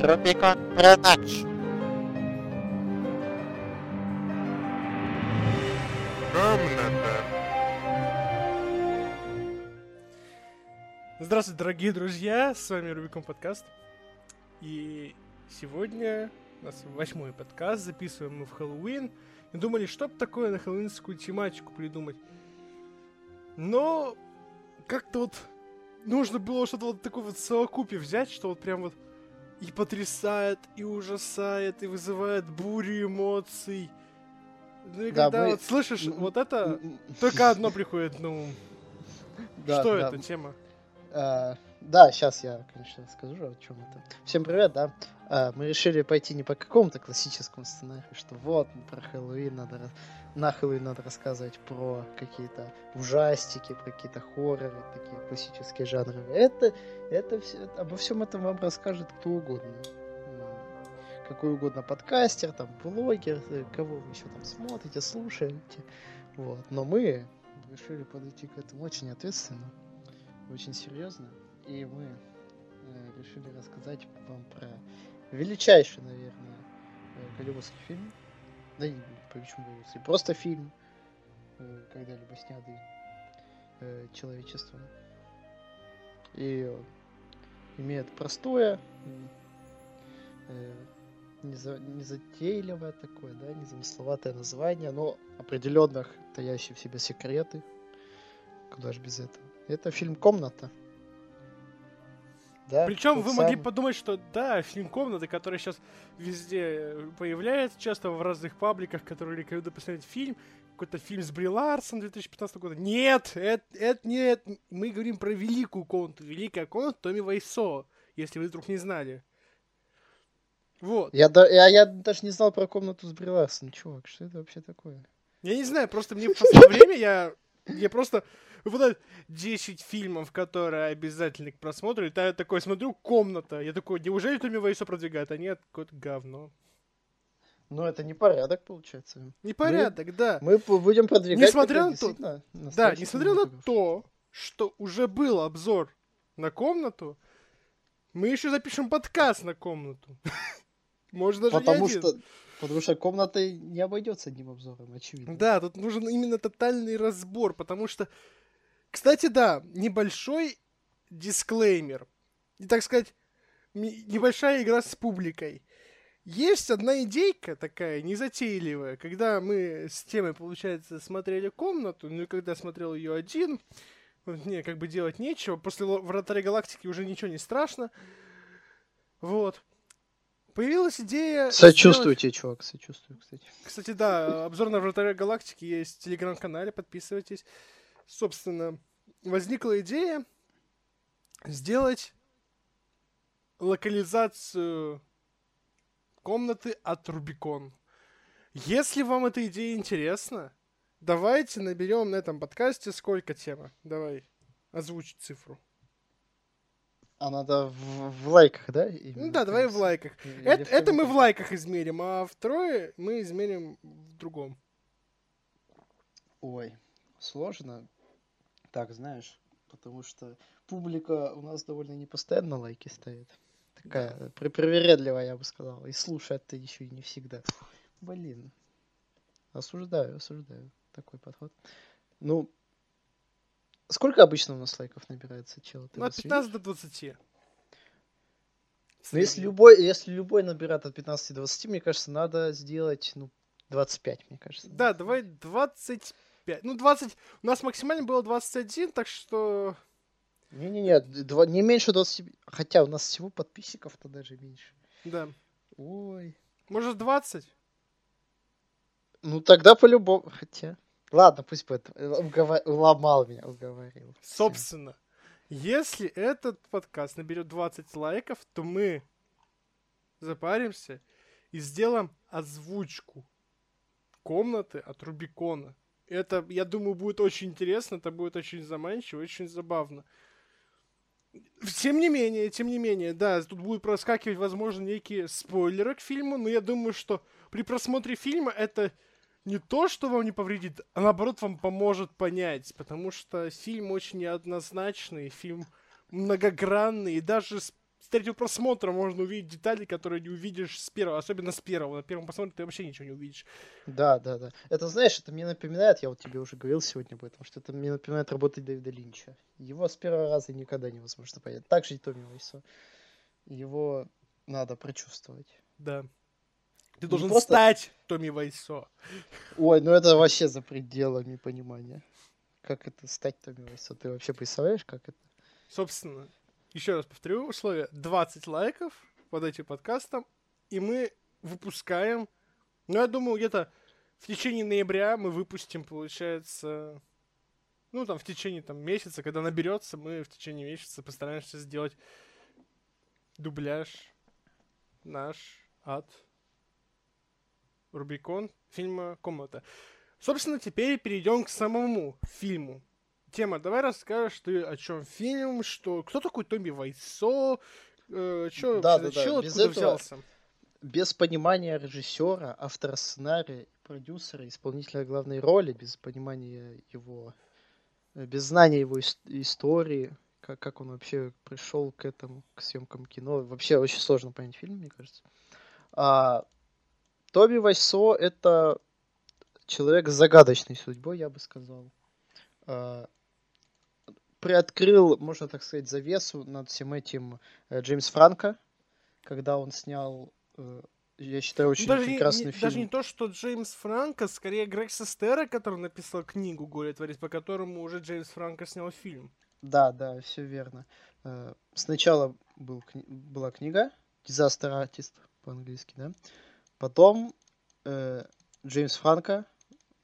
Rubicon Production. Комната. Здравствуйте, дорогие друзья, с вами Рубикон Подкаст. И сегодня у нас восьмой подкаст, записываем мы в Хэллоуин. И думали, что бы такое на хэллоуинскую тематику придумать. Но как-то вот нужно было что-то вот такое вот в совокупе взять, что вот прям вот и потрясает, и ужасает, и вызывает бурю эмоций. Ну и Да, когда мы- вот слышишь, вот это, только одно приходит на ум. да, Что да. это тема? А, да, сейчас я, конечно, скажу, о чем это. Всем привет, да. А, мы решили пойти не по какому-то классическому сценарию, что вот про Хэллоуин надо на Хэллоуин надо рассказывать про какие-то ужастики, про какие-то хорроры, такие классические жанры. Это, это все, обо всем этом вам расскажет кто угодно. М, Какой угодно подкастер, там, блогер, э, кого вы еще там смотрите, слушаете. Вот. Но мы решили подойти к этому очень ответственно очень серьезно. И мы э, решили рассказать вам про величайший, наверное, э, голливудский фильм. Да и почему голливудский? Просто фильм, э, когда-либо снятый э, человечеством. И имеет простое, незатейливое такое, да, незамысловатое название, но определенных таящие в себе секреты. Куда же без этого? Это фильм «Комната». Да, Причем вы могли самый. подумать, что да, фильм комнаты, который сейчас везде э, появляется, часто в разных пабликах, которые рекомендуют посмотреть фильм, какой-то фильм с Бри Ларсон 2015 года. Нет, это, это нет. Мы говорим про великую комнату. Великая комната Томми Вайсо, если вы вдруг не знали. Вот. Я, да, я, я даже не знал про комнату с Бри Ларсон. Чувак, что это вообще такое? Я не знаю, просто мне в последнее время я, я просто вот это 10 фильмов, которые обязательны к просмотру, и я такой смотрю, комната. Я такой, неужели Томми Вайсо продвигает? А нет, какое-то говно. Ну, это не порядок, получается. Непорядок, да. Мы п- будем продвигать... Несмотря на то- Да, несмотря на то, что уже был обзор на комнату, мы еще запишем подкаст на комнату. Может даже Потому не что... Потому что комната не обойдется одним обзором, очевидно. Да, тут нужен именно тотальный разбор, потому что, кстати, да, небольшой дисклеймер. И, так сказать, небольшая игра с публикой. Есть одна идейка такая, незатейливая, когда мы с темой, получается, смотрели комнату, ну и когда смотрел ее один, мне как бы делать нечего, после Вратаря Галактики уже ничего не страшно. Вот. Появилась идея... Сочувствую сделать- чувак, сочувствую, кстати. кстати, да, обзор на Вратаря Галактики есть в телеграм-канале, подписывайтесь. Собственно, возникла идея сделать локализацию комнаты от Рубикон. Если вам эта идея интересна, давайте наберем на этом подкасте сколько тема. Давай, озвучь цифру. А надо в, в лайках, да? Именно, да, давай в лайках. Или Это, это мы в лайках измерим, а второе мы измерим в другом. Ой, сложно. Так, знаешь, потому что публика у нас довольно непостоянно лайки ставит. Такая при- привередливая, я бы сказал. И слушает-то еще и не всегда. Блин. Осуждаю, осуждаю такой подход. Ну, сколько обычно у нас лайков набирается, чел? Ну, от вот 15 до 20. Ну, если любой, если любой набирает от 15 до 20, мне кажется, надо сделать, ну, 25, мне кажется. Да, давай 25. Ну, 20. У нас максимально было 21, так что... Не-не-не, два- не меньше 20. Хотя у нас всего подписчиков-то даже меньше. Да. Ой. Может, 20? Ну тогда по-любому. Хотя. Ладно, пусть будет. Угова- Уломал меня, уговорил. Собственно, если этот подкаст наберет 20 лайков, то мы запаримся и сделаем озвучку комнаты от Рубикона. Это, я думаю, будет очень интересно, это будет очень заманчиво, очень забавно. Тем не менее, тем не менее, да, тут будут проскакивать, возможно, некие спойлеры к фильму, но я думаю, что при просмотре фильма это не то, что вам не повредит, а наоборот вам поможет понять, потому что фильм очень неоднозначный, фильм многогранный, и даже с третьего просмотра можно увидеть детали, которые не увидишь с первого, особенно с первого. На первом просмотре ты вообще ничего не увидишь. Да, да, да. Это, знаешь, это мне напоминает, я вот тебе уже говорил сегодня об этом, что это мне напоминает работы Дэвида Линча. Его с первого раза никогда невозможно понять. Так же и Томми Вайсо. Его надо прочувствовать. Да. Ты Не должен просто- стать Томми Вайсо. Ой, ну это вообще за пределами понимания. Как это стать Томми Вайсо? Ты вообще представляешь, как это? Собственно, еще раз повторю условия. 20 лайков под этим подкастом, и мы выпускаем, ну, я думаю, где-то в течение ноября мы выпустим, получается, ну, там, в течение там, месяца, когда наберется, мы в течение месяца постараемся сделать дубляж наш от Рубикон фильма «Комната». Собственно, теперь перейдем к самому фильму. Тема, давай расскажешь ты, о чем фильм, что кто такой Томми Вайсо, э, чё, Да, да, да, без этого- взялся? Без понимания режиссера, автора сценария, продюсера, исполнителя главной роли, без понимания его, э, без знания его ис- истории, как, как он вообще пришел к этому, к съемкам кино. Вообще очень сложно понять фильм, мне кажется. А, Тоби Вайсо это человек с загадочной судьбой, я бы сказал. А, приоткрыл, можно так сказать, завесу над всем этим э, Джеймс Франко, когда он снял, э, я считаю, очень даже, прекрасный не- фильм. даже не то, что Джеймс Франко, скорее Грег Сестера, который написал книгу «Горе творец», по которому уже Джеймс Франко снял фильм. Да, да, все верно. Э, Сначала был, была книга Disaster Artist по-английски, да. Потом э, Джеймс Франко,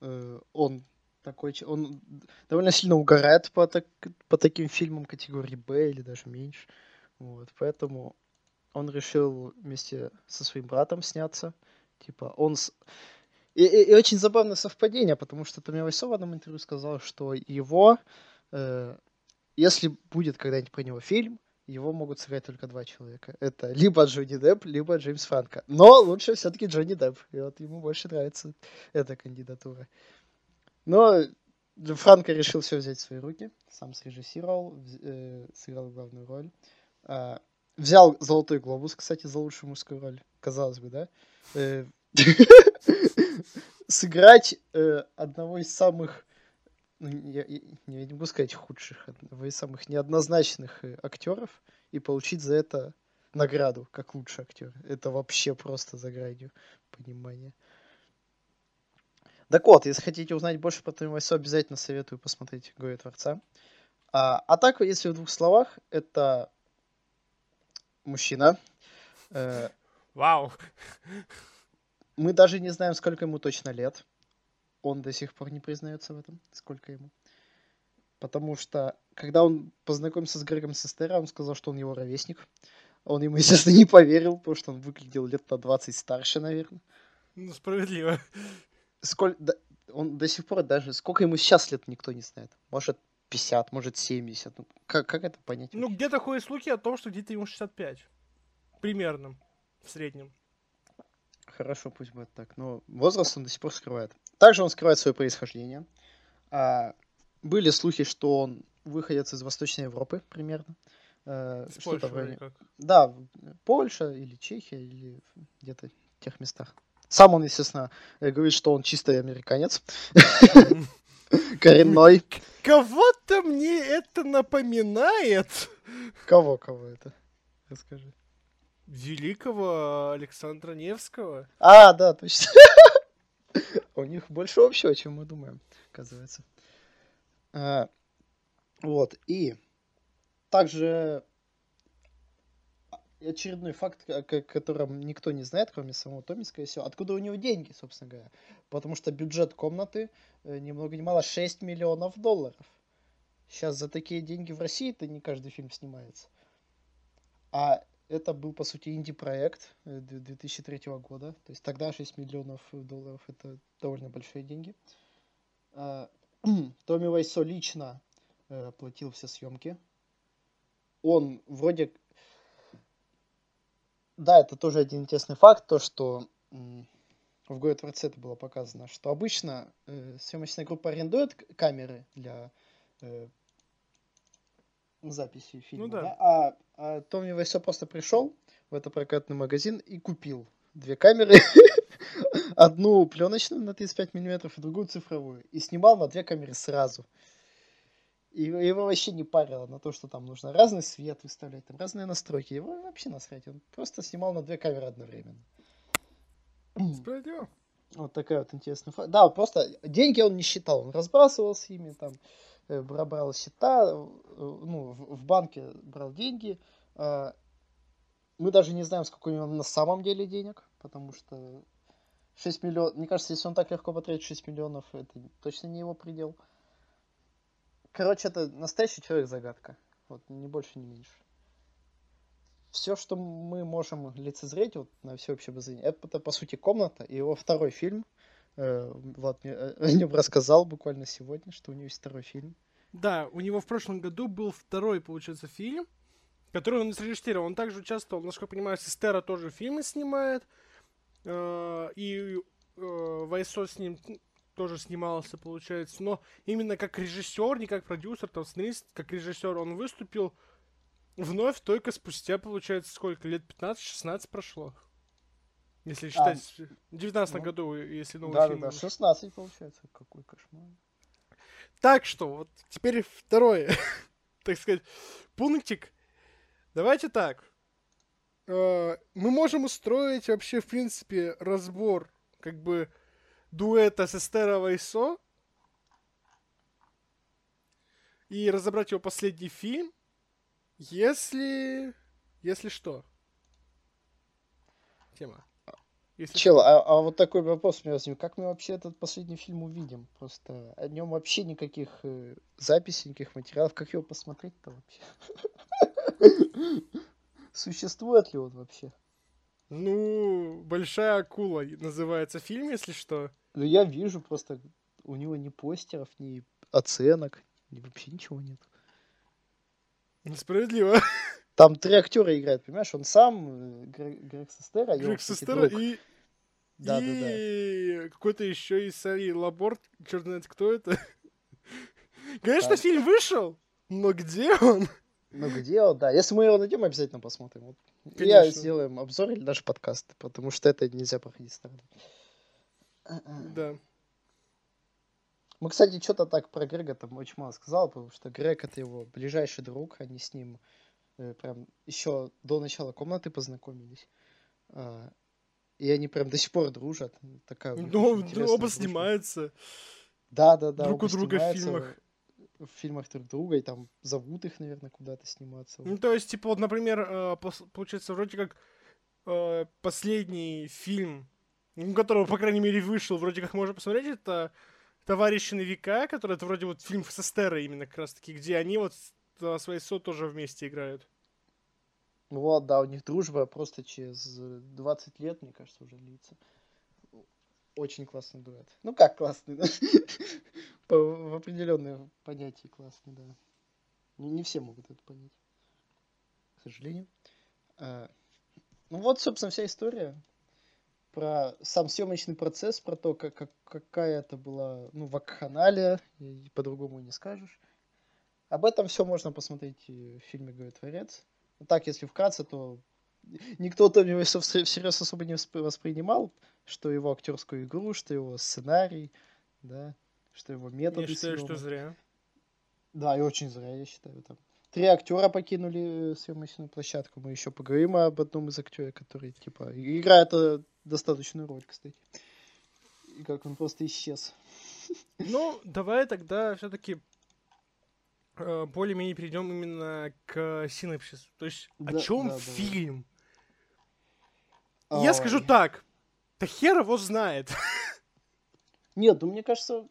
э, он такой, он довольно сильно угорает по, так- по таким фильмам категории Б или даже меньше. Вот, поэтому он решил вместе со своим братом сняться. Типа, он... с- И, и- и очень забавное совпадение, потому что Томми Вайсо в одном интервью сказал, что его э, если будет когда-нибудь про него фильм, его могут сыграть только два человека. Это либо Джонни Депп, либо Джеймс Франко. Но лучше все-таки Джонни Депп. И вот ему больше нравится эта кандидатура. Но Франко решил все взять в свои руки. Сам срежиссировал, э, сыграл главную роль. А, взял Золотой глобус, кстати, за лучшую мужскую роль. Казалось бы, да? Э, Сыграть э, одного из самых ну, я, я- не могу сказать худших, одного из самых неоднозначных э, актеров и получить за это награду как лучший актер. Это вообще просто за гранью понимания. Так вот, если хотите узнать больше про Томми Вайсо, обязательно советую посмотреть «Горе Творца». А, а так, если в двух словах, это мужчина. Э, Вау! мы даже не знаем, сколько ему точно лет. Он до сих пор не признается в этом, сколько ему. Потому что, когда он познакомился с Грегом Сестера, он сказал, что он его ровесник. Он ему, естественно, не поверил, потому что он выглядел лет на 20 старше, наверное. Ну, справедливо. Сколь... да- Он до сих пор даже... Сколько ему сейчас лет, никто не знает. Может, 50, может, 70. Ну, как, как это понять? Ну, где-то ходят слухи о том, что где-то ему 65. Примерно. В среднем. Хорошо, пусть будет так. Но возраст он до сих пор скрывает. Также он скрывает свое происхождение. А, были слухи, что он выходец из Восточной Европы примерно. Э, С что-то Польши вроде как. Да, Польша или Чехия, или где-то в тех местах. Сам он, естественно, э, говорит, что он чистый американец. Коренной. Кого-то мне это напоминает. Кого, кого это? Расскажи. Великого Александра Невского. А, да, точно. У них больше общего, чем мы думаем, оказывается. А, Вот, и также очередной факт, о ко- котором никто не знает, кроме самого Томми, скорее всего, откуда у него деньги, собственно говоря. Потому что бюджет комнаты э, ни много ни мало 6 миллионов долларов. Сейчас за такие деньги в России-то не каждый фильм снимается. А это был, по сути, инди-проект э, д- 2003 года. То есть тогда 6 миллионов долларов — это довольно большие деньги. А, Томми Вайсо лично э, платил все съемки. Он вроде... Да, это тоже один интересный факт, то, что в Горе Творце это было показано, что обычно э, съемочная группа арендует камеры для э, записи фильма, Ну да. да? А, а Томми Вайсо просто пришел в этот прокатный магазин и купил две камеры. Одну пленочную на 35 миллиметров и другую цифровую. И снимал на две камеры сразу. И его- вообще не парило на то, что там нужно разный свет выставлять, там разные настройки. Его вообще насрать. Он просто снимал на две камеры одновременно. Справедливо. Вот такая вот интересная фраза. Да, просто деньги он не считал, он разбрасывался ими, там, брал счета, э, ну, в, банке брал деньги. А, Мы даже не знаем, сколько у него на самом деле денег, потому что 6 миллионов, мне кажется, если он так легко потратит 6 миллионов, это точно не его предел. Короче, это настоящий человек-загадка. Вот, ни больше, ни меньше. Все, что мы можем лицезреть вот, на всеобщее обозрение, это, по сути комната и его второй фильм. Э, Влад мне о о нем рассказал буквально сегодня, что у него есть второй фильм. Да, у него в прошлом году был второй, получается, фильм, который он срежиссировал. Он также участвовал, насколько я понимаю, Сестера тоже фильмы снимает. э, И э, Вайсо с ним тоже снимался, получается. Но именно как режиссер, не как продюсер, там, сценарист, как режиссер он выступил вновь только спустя, получается, сколько? Лет 15-16 прошло. Если считать, в 19 ну, году, если новый Да, да, фильм да, вышел. 16 получается. Какой кошмар. Так что, вот теперь второе, так сказать, пунктик. Давайте так. Э, Мы можем устроить вообще, в принципе, разбор, как бы, дуэта Сестера Вайсо и разобрать его последний фильм, если... Если что. Тема. Если Чел, а, а вот такой вопрос у меня возник. Как мы вообще этот последний фильм увидим? Просто о нем вообще никаких э, записей, никаких материалов. Как его посмотреть-то вообще? Существует ли он вообще? Ну, Большая акула называется фильм, если что. Ну, я вижу просто, у него ни постеров, ни оценок, ни вообще ничего нет. Справедливо. Там три актера играют, понимаешь? Он сам, э, Грег, Сестера, Грег Сестера и, Да, да, да. и какой-то еще из Сари Лаборт, черт знает кто это. Конечно, Да. фильм вышел, но где он? Ну где он, да. Если мы его найдем, обязательно посмотрим. Вот. Я сделаем обзор или даже подкаст, потому что это нельзя проходить стороной. Да. Мы, кстати, что-то так про Грега там очень мало сказал, потому что Грег это его ближайший друг, они с ним прям еще до начала комнаты познакомились. А, и они прям до сих пор дружат. Такая Ну, оба дружба. снимаются. Да, да, да. друг у друга в фильмах. В фильмах друг друга, и там зовут их, наверное, куда-то сниматься. Ну, то есть, типа, вот, например, э, получается, вроде как э, последний фильм, ну, которого, по крайней мере, вышел, вроде как можно посмотреть, это «Товарищи на века», который это вроде вот фильм с Эстерой именно как раз-таки, где они вот с своей со тоже вместе играют. Вот, да, у них дружба просто через э, 20 лет, мне кажется, уже длится. Очень классный дуэт. Ну как классный, да? В определенном понятии классный, да. Не, все могут это понять, к сожалению. А, ну вот, собственно, вся история про сам съемочный процесс, про то, как, как- какая это была, ну, вакханалия, по-другому не скажешь. Об этом все можно посмотреть и в фильме «Говорит творец». Так, если вкратце, то никто Вайсо всер- всерьез особо не восп- воспринимал, что его актерскую игру, что его сценарий, да, что его методы Я считаю, что съёма. зря. Да, и очень зря, я считаю. Там. Три актера покинули э, съемочную площадку. Мы еще поговорим об одном из актеров, который, типа, играет э, достаточную роль, кстати. И как он просто исчез. Ну, давай тогда все-таки более-менее перейдем именно к синапсису. То есть, о Да, чем да, фильм? Я скажу Ой. так. Да хер его знает. Нет, ну мне кажется,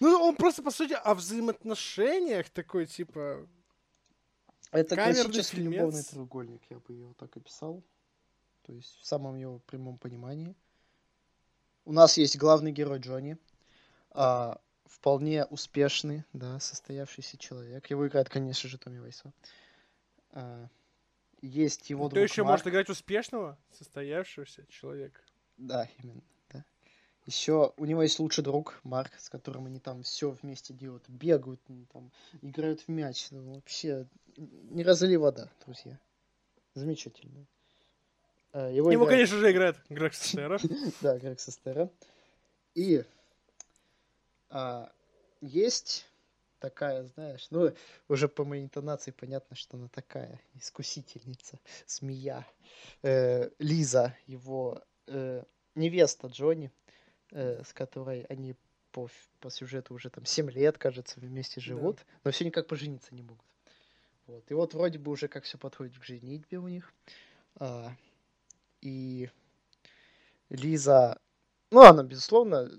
Ну, он просто, по сути, о взаимоотношениях такой, типа... Это классический фильмец. любовный треугольник, я бы его так описал. То есть в самом его прямом понимании. У нас есть главный герой Джонни. а, вполне успешный, да, состоявшийся человек. Его играет, конечно же, Томми Вайсо. А, есть его Кто друг еще Марк. может играть успешного, состоявшегося человека? Да, именно, да. Еще у него есть лучший друг Марк, с которым они там все вместе делают, бегают, там, играют в мяч. Ну, вообще, не разли вода, друзья. Замечательно. Э, Его, Его, играет- конечно же, играет Грег Сестера. Да, Грег Сестера. И а, есть такая, знаешь, ну, уже по моей интонации понятно, что она такая, искусительница, змея. Э, Лиза, его э, невеста Джонни, э, с которой они по, по сюжету уже там 7 лет, кажется, вместе живут, но все никак пожениться не могут. Вот. И вот вроде бы уже как все подходит к женитьбе у них. А, и Лиза, ну, она, безусловно,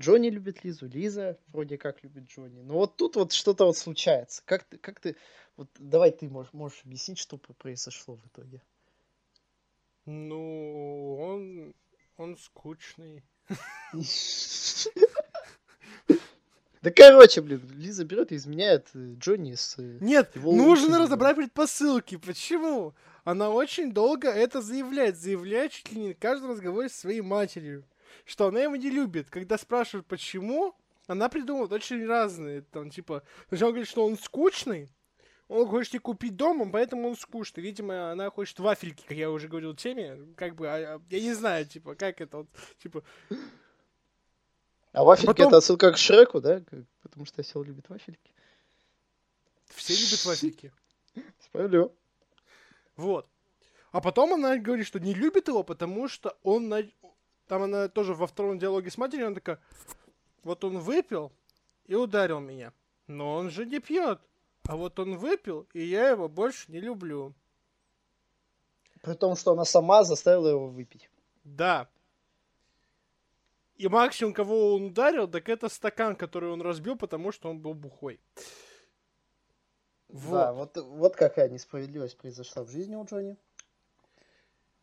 Джонни любит Лизу, Лиза вроде как любит Джонни. Но вот тут вот что-то вот случается. Как ты, как ты, вот давай ты можешь, можешь объяснить, что произошло в итоге. Ну, он... Он скучный. Да короче, блин, Лиза берет и изменяет э, Джонни с... э, Нет, нужно разобрать предпосылки. Почему? Она очень долго это заявляет. Заявляет чуть ли не в каждом разговоре со своей матерью. Что она его не любит. Когда спрашивают, почему, она придумывает очень разные. Там, типа, сначала говорит, что он скучный. Он хочет тебе купить дом, поэтому он скучный. Видимо, она хочет вафельки, как я уже говорил в теме. Как бы, а- а, я не знаю, типа, как это вот, типа, А вафельки потом- это отсылка к Шреку, да? Потому что осел любит вафельки. все любят вафельки. Справедливо. Вот. А потом она говорит, что не любит его, потому что он... Там она тоже во втором диалоге с матерью, она такая, вот он выпил и ударил меня. Но он же не пьет. А вот он выпил, и я его больше не люблю. При том, что она сама заставила его выпить. Да. И максимум, кого он ударил, так это стакан, который он разбил, потому что он был бухой. Да, вот, вот какая несправедливость произошла в жизни у Джонни.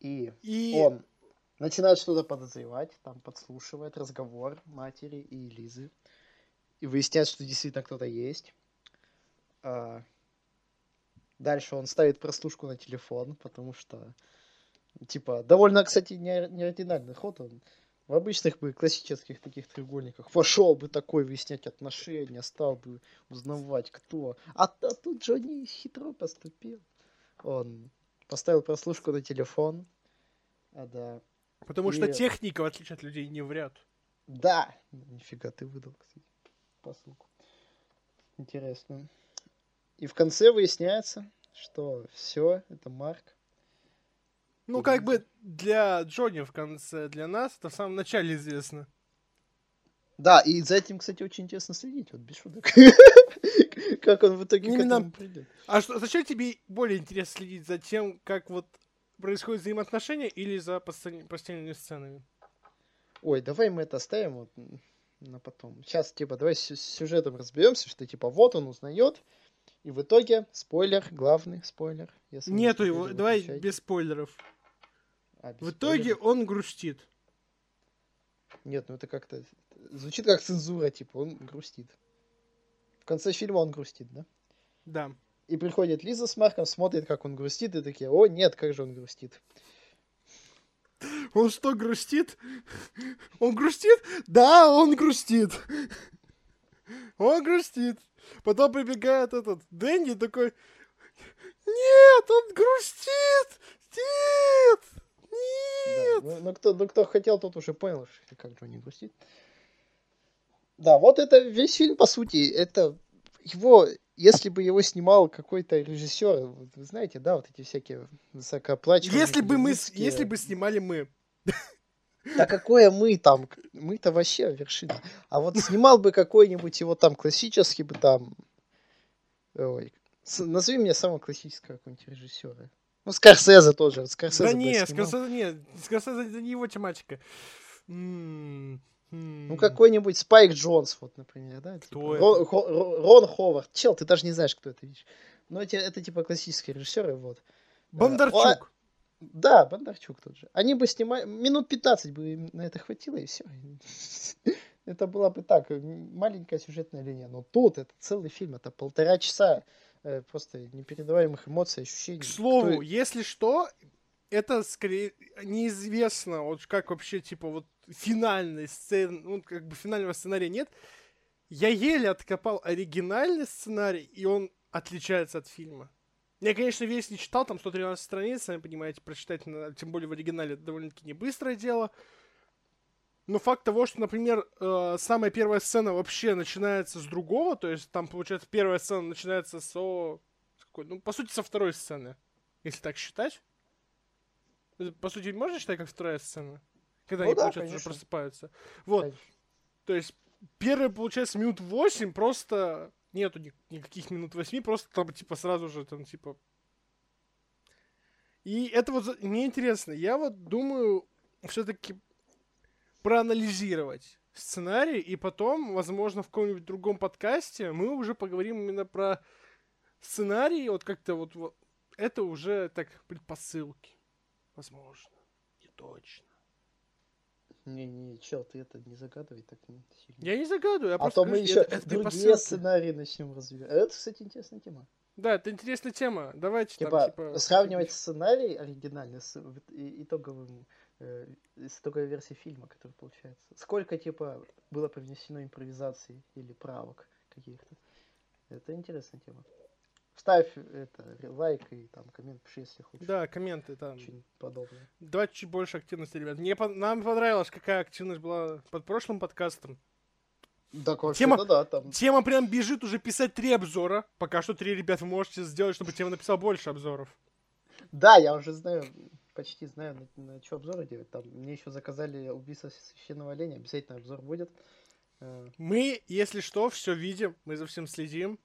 И И он начинает что-то подозревать, там подслушивает разговор матери и Лизы. И выясняет, что действительно кто-то есть. А, Дальше он ставит прослушку на телефон, потому что, типа, довольно, кстати, не, не оригинальный ход. Он в обычных бы классических таких треугольниках пошел бы такой выяснять отношения, стал бы узнавать, кто. А, а тут Джонни хитро поступил. Он поставил прослушку на телефон. А, да. Потому что и- техника, в отличие от людей, не врет. Да! Нифига, ты выдал, кстати, посылку. Интересно. И в конце выясняется, что все, это Марк. Ну, как бы для Джонни в конце, для нас это в самом начале известно. Да, и за этим, кстати, очень интересно следить, вот без шуток. Как он в итоге к этому придет. А что, зачем тебе более интересно следить за тем, как вот происходят взаимоотношения или за постель- постельными сценами? Ой, давай мы это оставим вот на потом. Сейчас, типа, давай с сюжетом разберемся, что, типа, вот он узнает, и в итоге, спойлер, главный спойлер. если Нету его, давай выключайте. без спойлеров. А, без В итоге спойлеров? он грустит. Нет, ну это как-то звучит как цензура, типа, он грустит. В конце фильма он грустит, да? Да. И приходит Лиза с Марком, смотрит, как он грустит, и такие, о, нет, как же он грустит. Он что, грустит? Он грустит? Да, он грустит. Он грустит. Потом прибегает этот Дэнди такой, нет, он грустит, нет, Да, нет. ну, ну, кто, ну кто хотел, тот уже понял, что- как Джонни грустит. Да, вот это весь фильм, по сути, это его, если бы его снимал какой-то режиссер, вы знаете, да, вот эти всякие высокооплачиваемые Если бы мы, если бы снимали мы. Да какое мы там? Мы-то вообще вершина. А вот снимал бы какой-нибудь его там классический бы там... Ой, назови мне самого классического какого-нибудь режиссера. Ну, Скорсезе тоже. вот Скорсезе Да бы не, снимал. Скорсезе, нет, Скорсезе это не его тематика. М, м. Ну, какой-нибудь Спайк Джонс, вот, например, да? Кто Типа это? Рон, Хо- Ро- Рон Ховард. Чел, ты даже не знаешь, кто это, видишь. Ну, эти, это типа классические режиссеры, вот. Бондарчук. Да, Бондарчук тот же. Они бы снимали... Минут 15 бы им на это хватило, и все. Это была бы так, м, маленькая сюжетная линия. Но тут это целый фильм, это полтора часа э, просто непередаваемых эмоций, ощущений. К слову, Кто- если что, это скорее неизвестно, вот как вообще, типа, вот финальной сцены, ну, как бы финального сценария нет. Я еле откопал оригинальный сценарий, и он отличается от фильма. Я, конечно, весь не читал, там 113 страниц, сами понимаете, прочитать, тем более в оригинале, это довольно-таки не быстрое дело. Но факт того, что, например, э, самая первая сцена вообще начинается с другого, то есть там, получается, первая сцена начинается со... с какой- ну, по сути, со второй сцены, если так считать. По сути, можно считать как вторая сцена? Когда Ну они, да, получается, уже конечно. просыпаются. Вот. Конечно. То есть, первые, получается, минут 8 просто нету ни- никаких минут 8, просто там, типа, сразу же, там, типа... И это вот мне интересно. Я вот думаю все-таки проанализировать сценарий, и потом, возможно, в каком-нибудь другом подкасте мы уже поговорим именно про сценарий, вот как-то вот, вот это уже так предпосылки. Возможно. Не точно. Не-не, чел, ты это не загадывай так не сильно. Я не загадываю, я А просто то мы говорю, еще это- это другие сценарии начнем разбирать. А Это, кстати, интересная тема. Да, это интересная тема. Давайте Типа, там, типа... сравнивать сценарий оригинальный с итоговым, э, с итоговой версией фильма, который получается. Сколько, типа, было привнесено импровизаций или правок каких-то. Это интересная тема. Ставь это, лайк и там коммент пиши, если хочешь. Да, комменты там. Очень подобное. Давайте чуть больше активности, ребят. Мне пон- нам понравилось, какая активность была под прошлым подкастом. Так Тема- вообще-то да, там. Тема прям бежит уже писать три обзора. Пока что три, ребят, вы можете сделать, чтобы тема написал больше обзоров. Да, я уже знаю, почти знаю, на, что обзоры делать. Там мне еще заказали убийство священного оленя, обязательно обзор будет. Э, Мы, если что, все видим, мы за всем следим.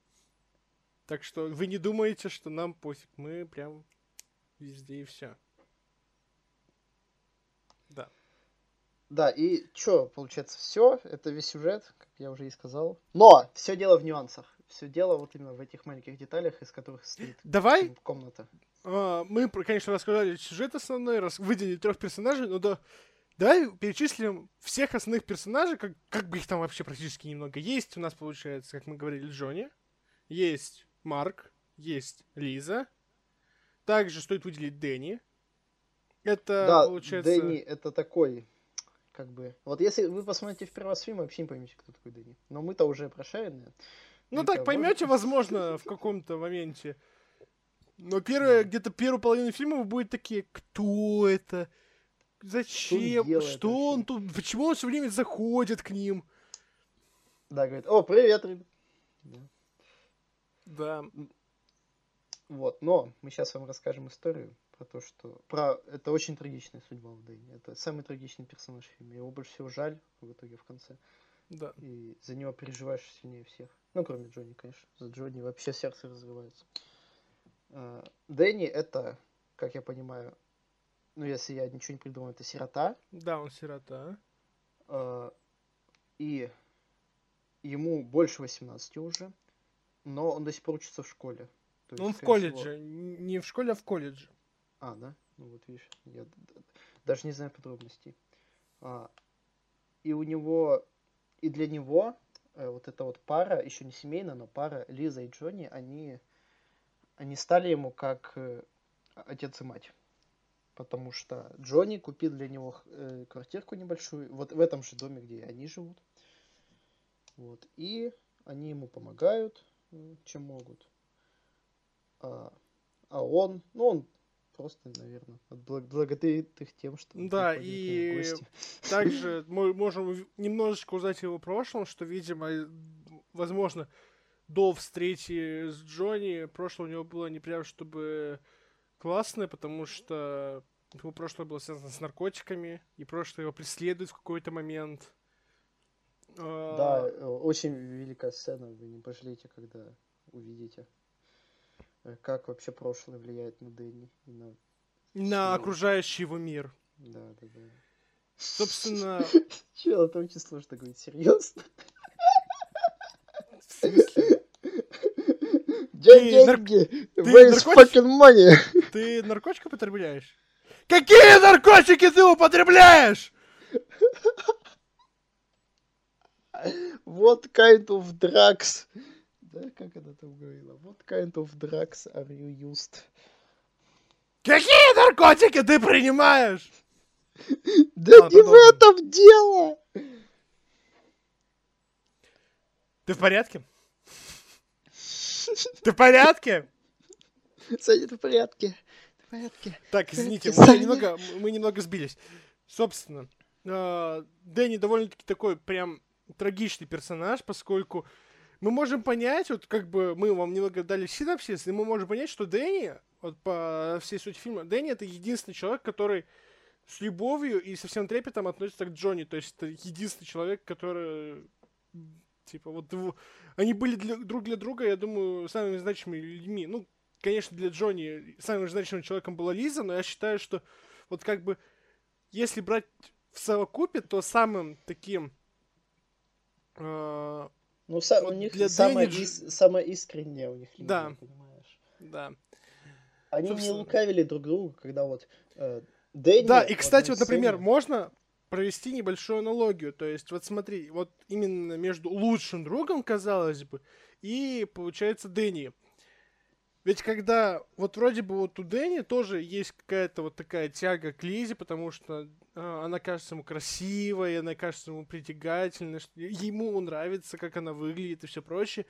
Так что вы не думаете, что нам пофиг. Мы прям везде и все. Да. Да, и что, получается, все, это весь сюжет, как я уже и сказал. Но все дело в нюансах. Все дело вот именно в этих маленьких деталях, из которых состоит Давай м, комната. А, мы, конечно, рассказали сюжет основной, рас... выделили трех персонажей, но да, давай перечислим всех основных персонажей, как, как бы их там вообще практически немного есть. У нас получается, как мы говорили, Джонни, есть Марк, есть Лиза. Также стоит выделить Дэнни. Это, да, получается... Дэнни это такой, как бы... Вот если вы посмотрите в первый раз фильм, вообще не поймете, кто такой Дэнни. Но мы-то уже прошаренные. Ну так, поймете, возможно, в каком-то моменте. Но первое, где-то первую половину фильма вы будете такие, кто это? Зачем? Что вообще?» он тут? Почему он все время заходит к ним? Да, говорит, о, привет, ребят. Да. Вот, но мы сейчас вам расскажем историю про то, что... Про... Это очень трагичная судьба у Дэнни. Это самый трагичный персонаж в фильме. Его больше всего жаль в итоге в конце. Да. И за него переживаешь сильнее всех. Ну, кроме Джонни, конечно. За Джонни вообще сердце разрывается. А, Дэнни это, как я понимаю, ну, если я ничего не придумал, это сирота. Да, он сирота. а, И ему больше 18 уже. Но он до сих пор учится в школе. То Ну, он есть, в скорее всего- колледже. Н- Не в школе, а в колледже. А, да? Ну вот видишь, я даже не знаю подробностей. А, и у него, и для него э, вот эта вот пара, еще не семейная, но пара Лиза и Джонни, они, они стали ему как э, отец и мать. Потому что Джонни купил для него э, квартирку небольшую, вот в этом же доме, где они живут. Вот. И они ему помогают, чем могут. А, а он, ну он просто, наверное, благодарит их тем, что Да, и. Также мы можем немножечко узнать его прошлом, что, видимо, возможно, до встречи с Джонни прошлое у него было не прям чтобы классное, потому что его прошлое было связано с наркотиками, и прошлое его преследует в какой-то момент. А, Да, э, очень великая сцена, вы не пожалеете, когда увидите, э, как вообще прошлое влияет на Дэнни. и на... На окружающий его мир. Да, да, да. Собственно, Чел, это очень сложно говорить, серьезно. в смысле, Деньги! Where's fucking money? ты наркотики употребляешь? Какие наркотики ты употребляешь? What kind of drugs? Да, как она там говорила? What kind of drugs are you used? Какие наркотики ты принимаешь? Да не в этом дело! Ты в порядке? Ты в порядке? Саня, ты в порядке? Ты в порядке? Так, извините, мы немного, мы немного сбились. Собственно, э, Дэнни довольно-таки такой прям трагичный персонаж, поскольку мы можем понять, вот как бы мы вам немного дали синапсис, и мы можем понять, что Дэнни, вот по всей сути фильма, Дэнни это единственный человек, который с любовью и со всем трепетом относится к Джонни. То есть это единственный человек, который типа вот они были для- друг для друга, я думаю, самыми значимыми людьми. Ну, конечно, для Джонни самым значимым человеком была Лиза, но я считаю, что вот как бы если брать в совокупе, то самым таким Ну, са- Вот у них для самое, Дэнни Дж- ис- самое искреннее у них Да. линия, понимаешь? да. Они не Собственно. лукавили друг другу, когда вот э, Дэнни... Да, и, кстати, вот, например, сцене- можно провести небольшую аналогию. То есть, вот смотри, вот именно между лучшим другом, казалось бы, и, получается, Дэнни. Ведь когда, вот вроде бы вот у Дэнни тоже есть какая-то вот такая тяга к Лизе, потому что а, она кажется ему красивой, она кажется ему притягательной, что ему нравится, как она выглядит и все прочее.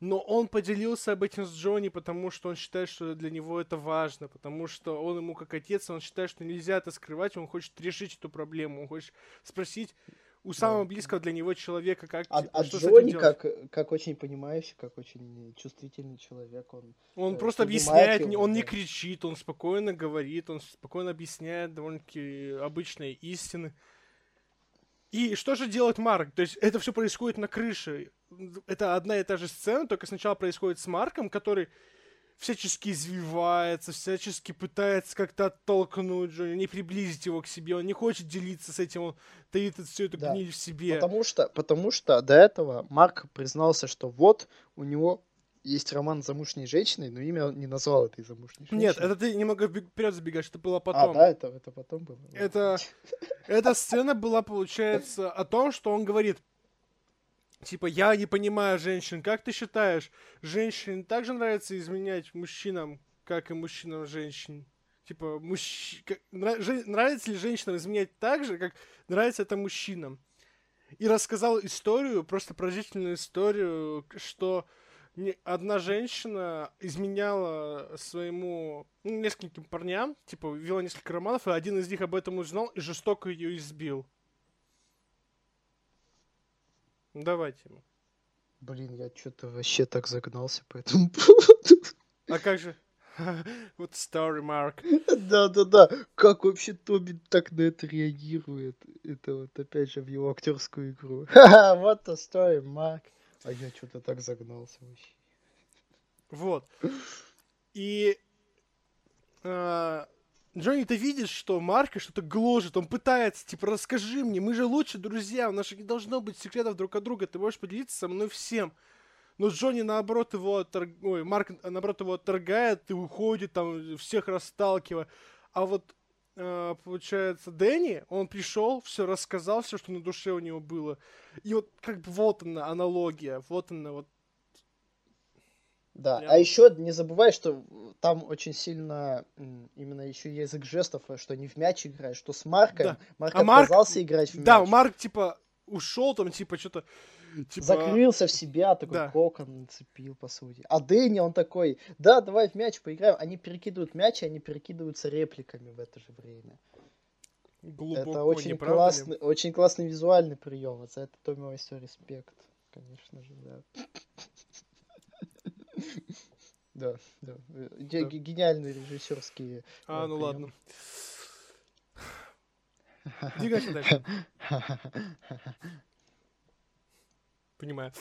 Но он поделился об этом с Джонни, потому что он считает, что для него это важно, потому что он ему как отец, он считает, что нельзя это скрывать, он хочет решить эту проблему, он хочет спросить у самого близкого для него человека, как А, а Джонни, как, как очень понимающий, как очень чувствительный человек, он... Он э, просто объясняет, его, не- он не да. кричит, он спокойно говорит, он спокойно объясняет довольно-таки обычные истины. И что же делает Марк? То есть это все происходит на крыше. Это одна и та же сцена, только сначала происходит с Марком, который всячески извивается, всячески пытается как-то оттолкнуть Джонни, не приблизить его к себе, он не хочет делиться с этим, он таит всю эту Да. гниль в себе. Потому что, потому что до этого Марк признался, что вот у него есть роман с замужней женщиной, но имя он не назвал этой замужней женщины. Нет, это ты немного вперед забегаешь, это было А, потом. да, это, это потом было. Это, эта сцена была, получается, о том, что он говорит, типа, я не понимаю женщин, как ты считаешь, женщин также нравится изменять мужчинам, как и мужчинам женщин? Типа, мужч... как- нравится ли женщинам изменять так же, как нравится это мужчинам? И рассказал историю, просто поразительную историю, что одна женщина изменяла своему, ну, нескольким парням, типа, вела несколько романов, и один из них об этом узнал и жестоко ее избил. Давайте. Блин, я что-то вообще так загнался по этому поводу. А как же? Вот story, Марк. Да-да-да, как вообще Тоби так на это реагирует? Это вот опять же в его актерскую игру. Вот the story, Марк. А я что-то так загнался вообще. Вот. И а, Джонни, ты видишь, что Марка что-то гложет, он пытается, типа, расскажи мне, мы же лучше друзья, у нас же не должно быть секретов друг от друга, ты можешь поделиться со мной всем. Но Джонни, наоборот, его отторг... Ой, Марк, наоборот, его отторгает и уходит, там, всех расталкивая. А вот, э, получается, Дэнни, он пришел, все рассказал, все, что на душе у него было. И вот, как бы, вот она, аналогия, вот она, вот. Да, Прям. а еще не забывай, что там очень сильно именно еще язык жестов, э, что не в мяч играет, что с Марком. Да. Марк А Марк- отказался играть в мяч. Да, Марк, типа, ушел там, типа, что-то... Типа, Закрылся в себя, такой Да. кокон нацепил, по сути. А Дэнни, он такой, да, давай в мяч поиграем. Они перекидывают мяч, и они перекидываются репликами в это же время. глубоко, это очень классный, очень классный визуальный прием. За это Томми Вайсо респект, конечно же, да. Да, да. Ге- Да. ге- Гениальные режиссерские. А, э, ну приемы. ладно. Двигайся дальше. Понимаю.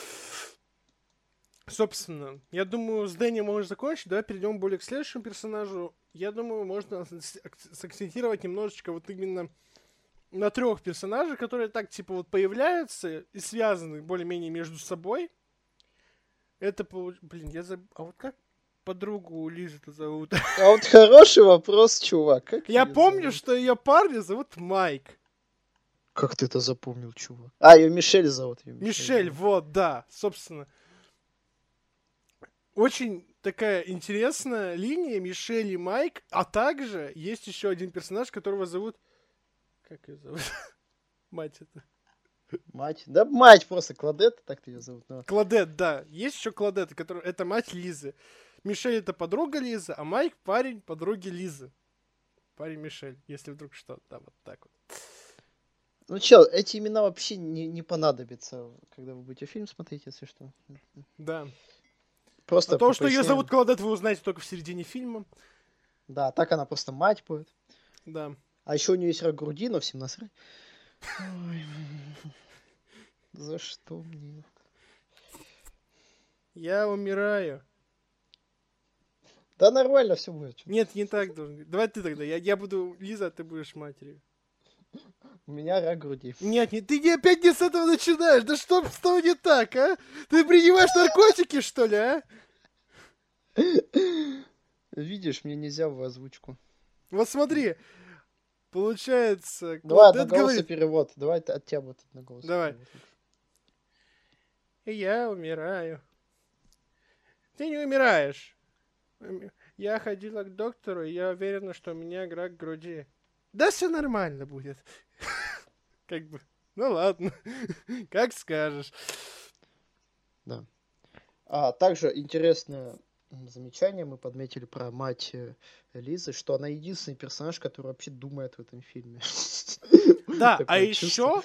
Собственно, я думаю, с Дэнни можно закончить. Давай перейдем более к следующему персонажу. Я думаю, можно сакцентировать немножечко вот именно на трех персонажей, которые так, типа, вот появляются и связаны более-менее между собой. Это, получ- блин, я забыл, а вот как подругу Лизы-то зовут? А вот хороший вопрос, чувак. Как Я помню, зовут? что ее парня зовут Майк. Как ты это запомнил, чувак? А, ее Мишель зовут. её Мишель, зовут. вот, да, собственно. Очень такая интересная линия Мишель и Майк, а также есть еще один персонаж, которого зовут Как ее зовут? Мать это. Мать. Да мать просто, Кладет, так ее зовут. Но... Кладет, да. Есть еще Кладет, который... это мать Лизы. Мишель это подруга Лизы, а Майк парень подруги Лизы. Парень Мишель, если вдруг что. Да, вот так вот. Ну чел, эти имена вообще не, не понадобятся, когда вы будете фильм смотреть, если что. Да. Просто А то, что ее зовут Кладет, вы узнаете только в середине фильма. Да, так она просто мать будет. Да. А еще у нее есть рак груди, но всем насрать. Ой, За что мне? Я умираю. Да нормально все будет. Нет, не так должен. быть. Давай ты тогда. Я, я буду Лиза, а ты будешь матерью. У меня рак груди. Нет, не, ты не опять не с этого начинаешь. Да что с тобой не так, а? Ты принимаешь наркотики, что ли, а? Видишь, мне нельзя в озвучку. Вот смотри. Получается, Давай Кладет одноголосый говорит, перевод. Давай от тебя будет одноголосый Давай. перевод. я умираю. Ты не умираешь. М, Я ходила к доктору, и я уверена, что у меня рак груди. Да все нормально будет. Как бы, ну ладно, как скажешь. А также интересное м, замечание мы подметили про мать э, Лизы, что она единственный персонаж, который вообще думает в этом фильме. Да, а еще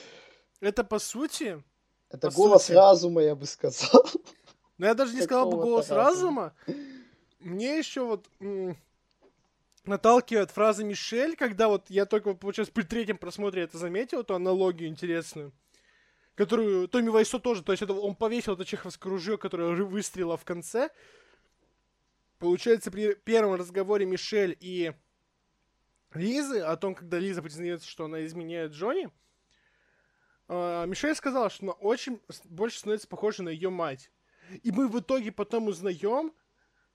это по сути, Это голос разума, я бы сказал. ну я даже не сказал бы голос разума. Мне еще вот наталкивает фраза Мишель, когда вот я только, получается, при третьем просмотре это заметил, эту аналогию интересную, которую Томми Вайсо тоже, то есть это он повесил это чеховское ружье, которое выстрелило в конце. Получается, при первом разговоре Мишель и Лизы, о том, когда Лиза признается, что она изменяет Джонни, а, Мишель сказала, что она очень больше становится похожа на ее мать. И мы в итоге потом узнаем,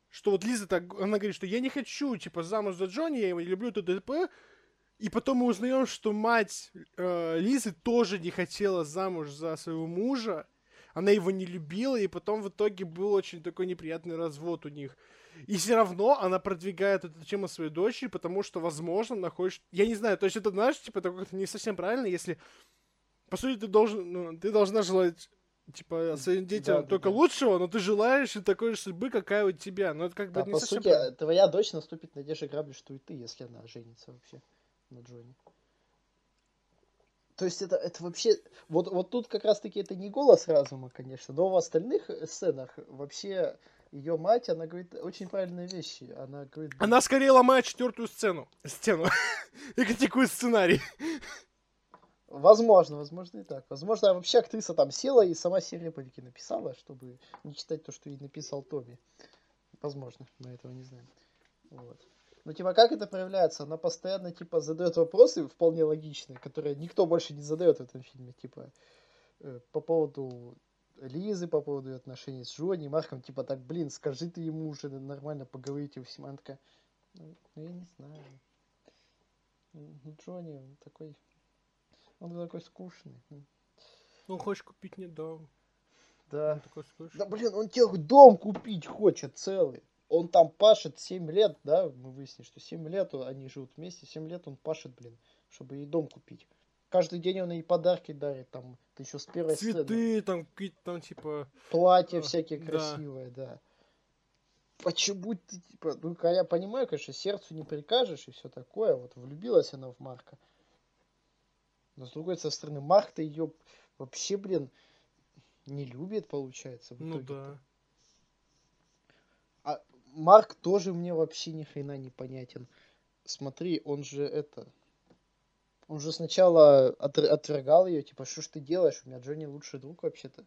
что вот Лиза так, она говорит, что я не хочу, типа, замуж за Джонни, я его не люблю, т.д. И потом мы узнаем, что мать э, Лизы тоже не хотела замуж за своего мужа, она его не любила, и потом в итоге был очень такой неприятный развод у них. И все равно она продвигает эту тему своей дочери, потому что, возможно, она хочет... Я не знаю, то есть это, знаешь, типа, это как-то не совсем правильно, если... По сути, ты должен, ну, ты должна желать, типа, своим детям Да, только да. лучшего, но ты желаешь и такой же судьбы, какая у тебя. Но это как бы Да, не по совсем сути, твоя дочь наступит на те же грабли, что и ты, если она женится вообще на Джонни. То есть это, это вообще... Вот, вот тут как раз-таки это не голос разума, конечно, но в остальных сценах вообще ее мать, она говорит очень правильные вещи. Она говорит... Она скорее ломает четвертую сцену. Стену. И критикует сценарий. Возможно, возможно и так. Возможно, вообще актриса там села и сама себе реплики написала, чтобы не читать то, что ей написал Тоби. Возможно, мы этого не знаем. Вот. Ну, типа, как это проявляется? Она постоянно, типа, задает вопросы вполне логичные, которые никто больше не задает в этом фильме. Типа, э, по поводу Лизы, по поводу отношений с Джонни, Марком, типа, так, блин, скажи ты ему уже нормально, поговорите. Всем. Она такая, ну, ну, я не знаю. Джонни, он такой он такой скучный. Ну, хочешь купить мне дом. Да. Он такой скучный. Да блин, он тебе дом купить хочет целый. Он там пашет 7 лет, да, мы выяснили, что 7 лет он- они живут вместе, 7 лет он пашет, блин, чтобы ей дом купить. Каждый день он ей подарки дарит, там, ты еще с первой сцены. Цветы, там, какие-то там, типа... Платья А, всякие да. красивые, да. Почему ты, типа, ну, я понимаю, конечно, сердцу не прикажешь и все такое, вот влюбилась она в Марка. Но с другой со стороны, Марк-то ее вообще, блин, не любит, получается. в Ну да. А Марк тоже мне вообще ни хрена не понятен. Смотри, он же это... Он же сначала отр- отвергал ее, типа, что ж ты делаешь? У меня Джонни лучший друг вообще-то.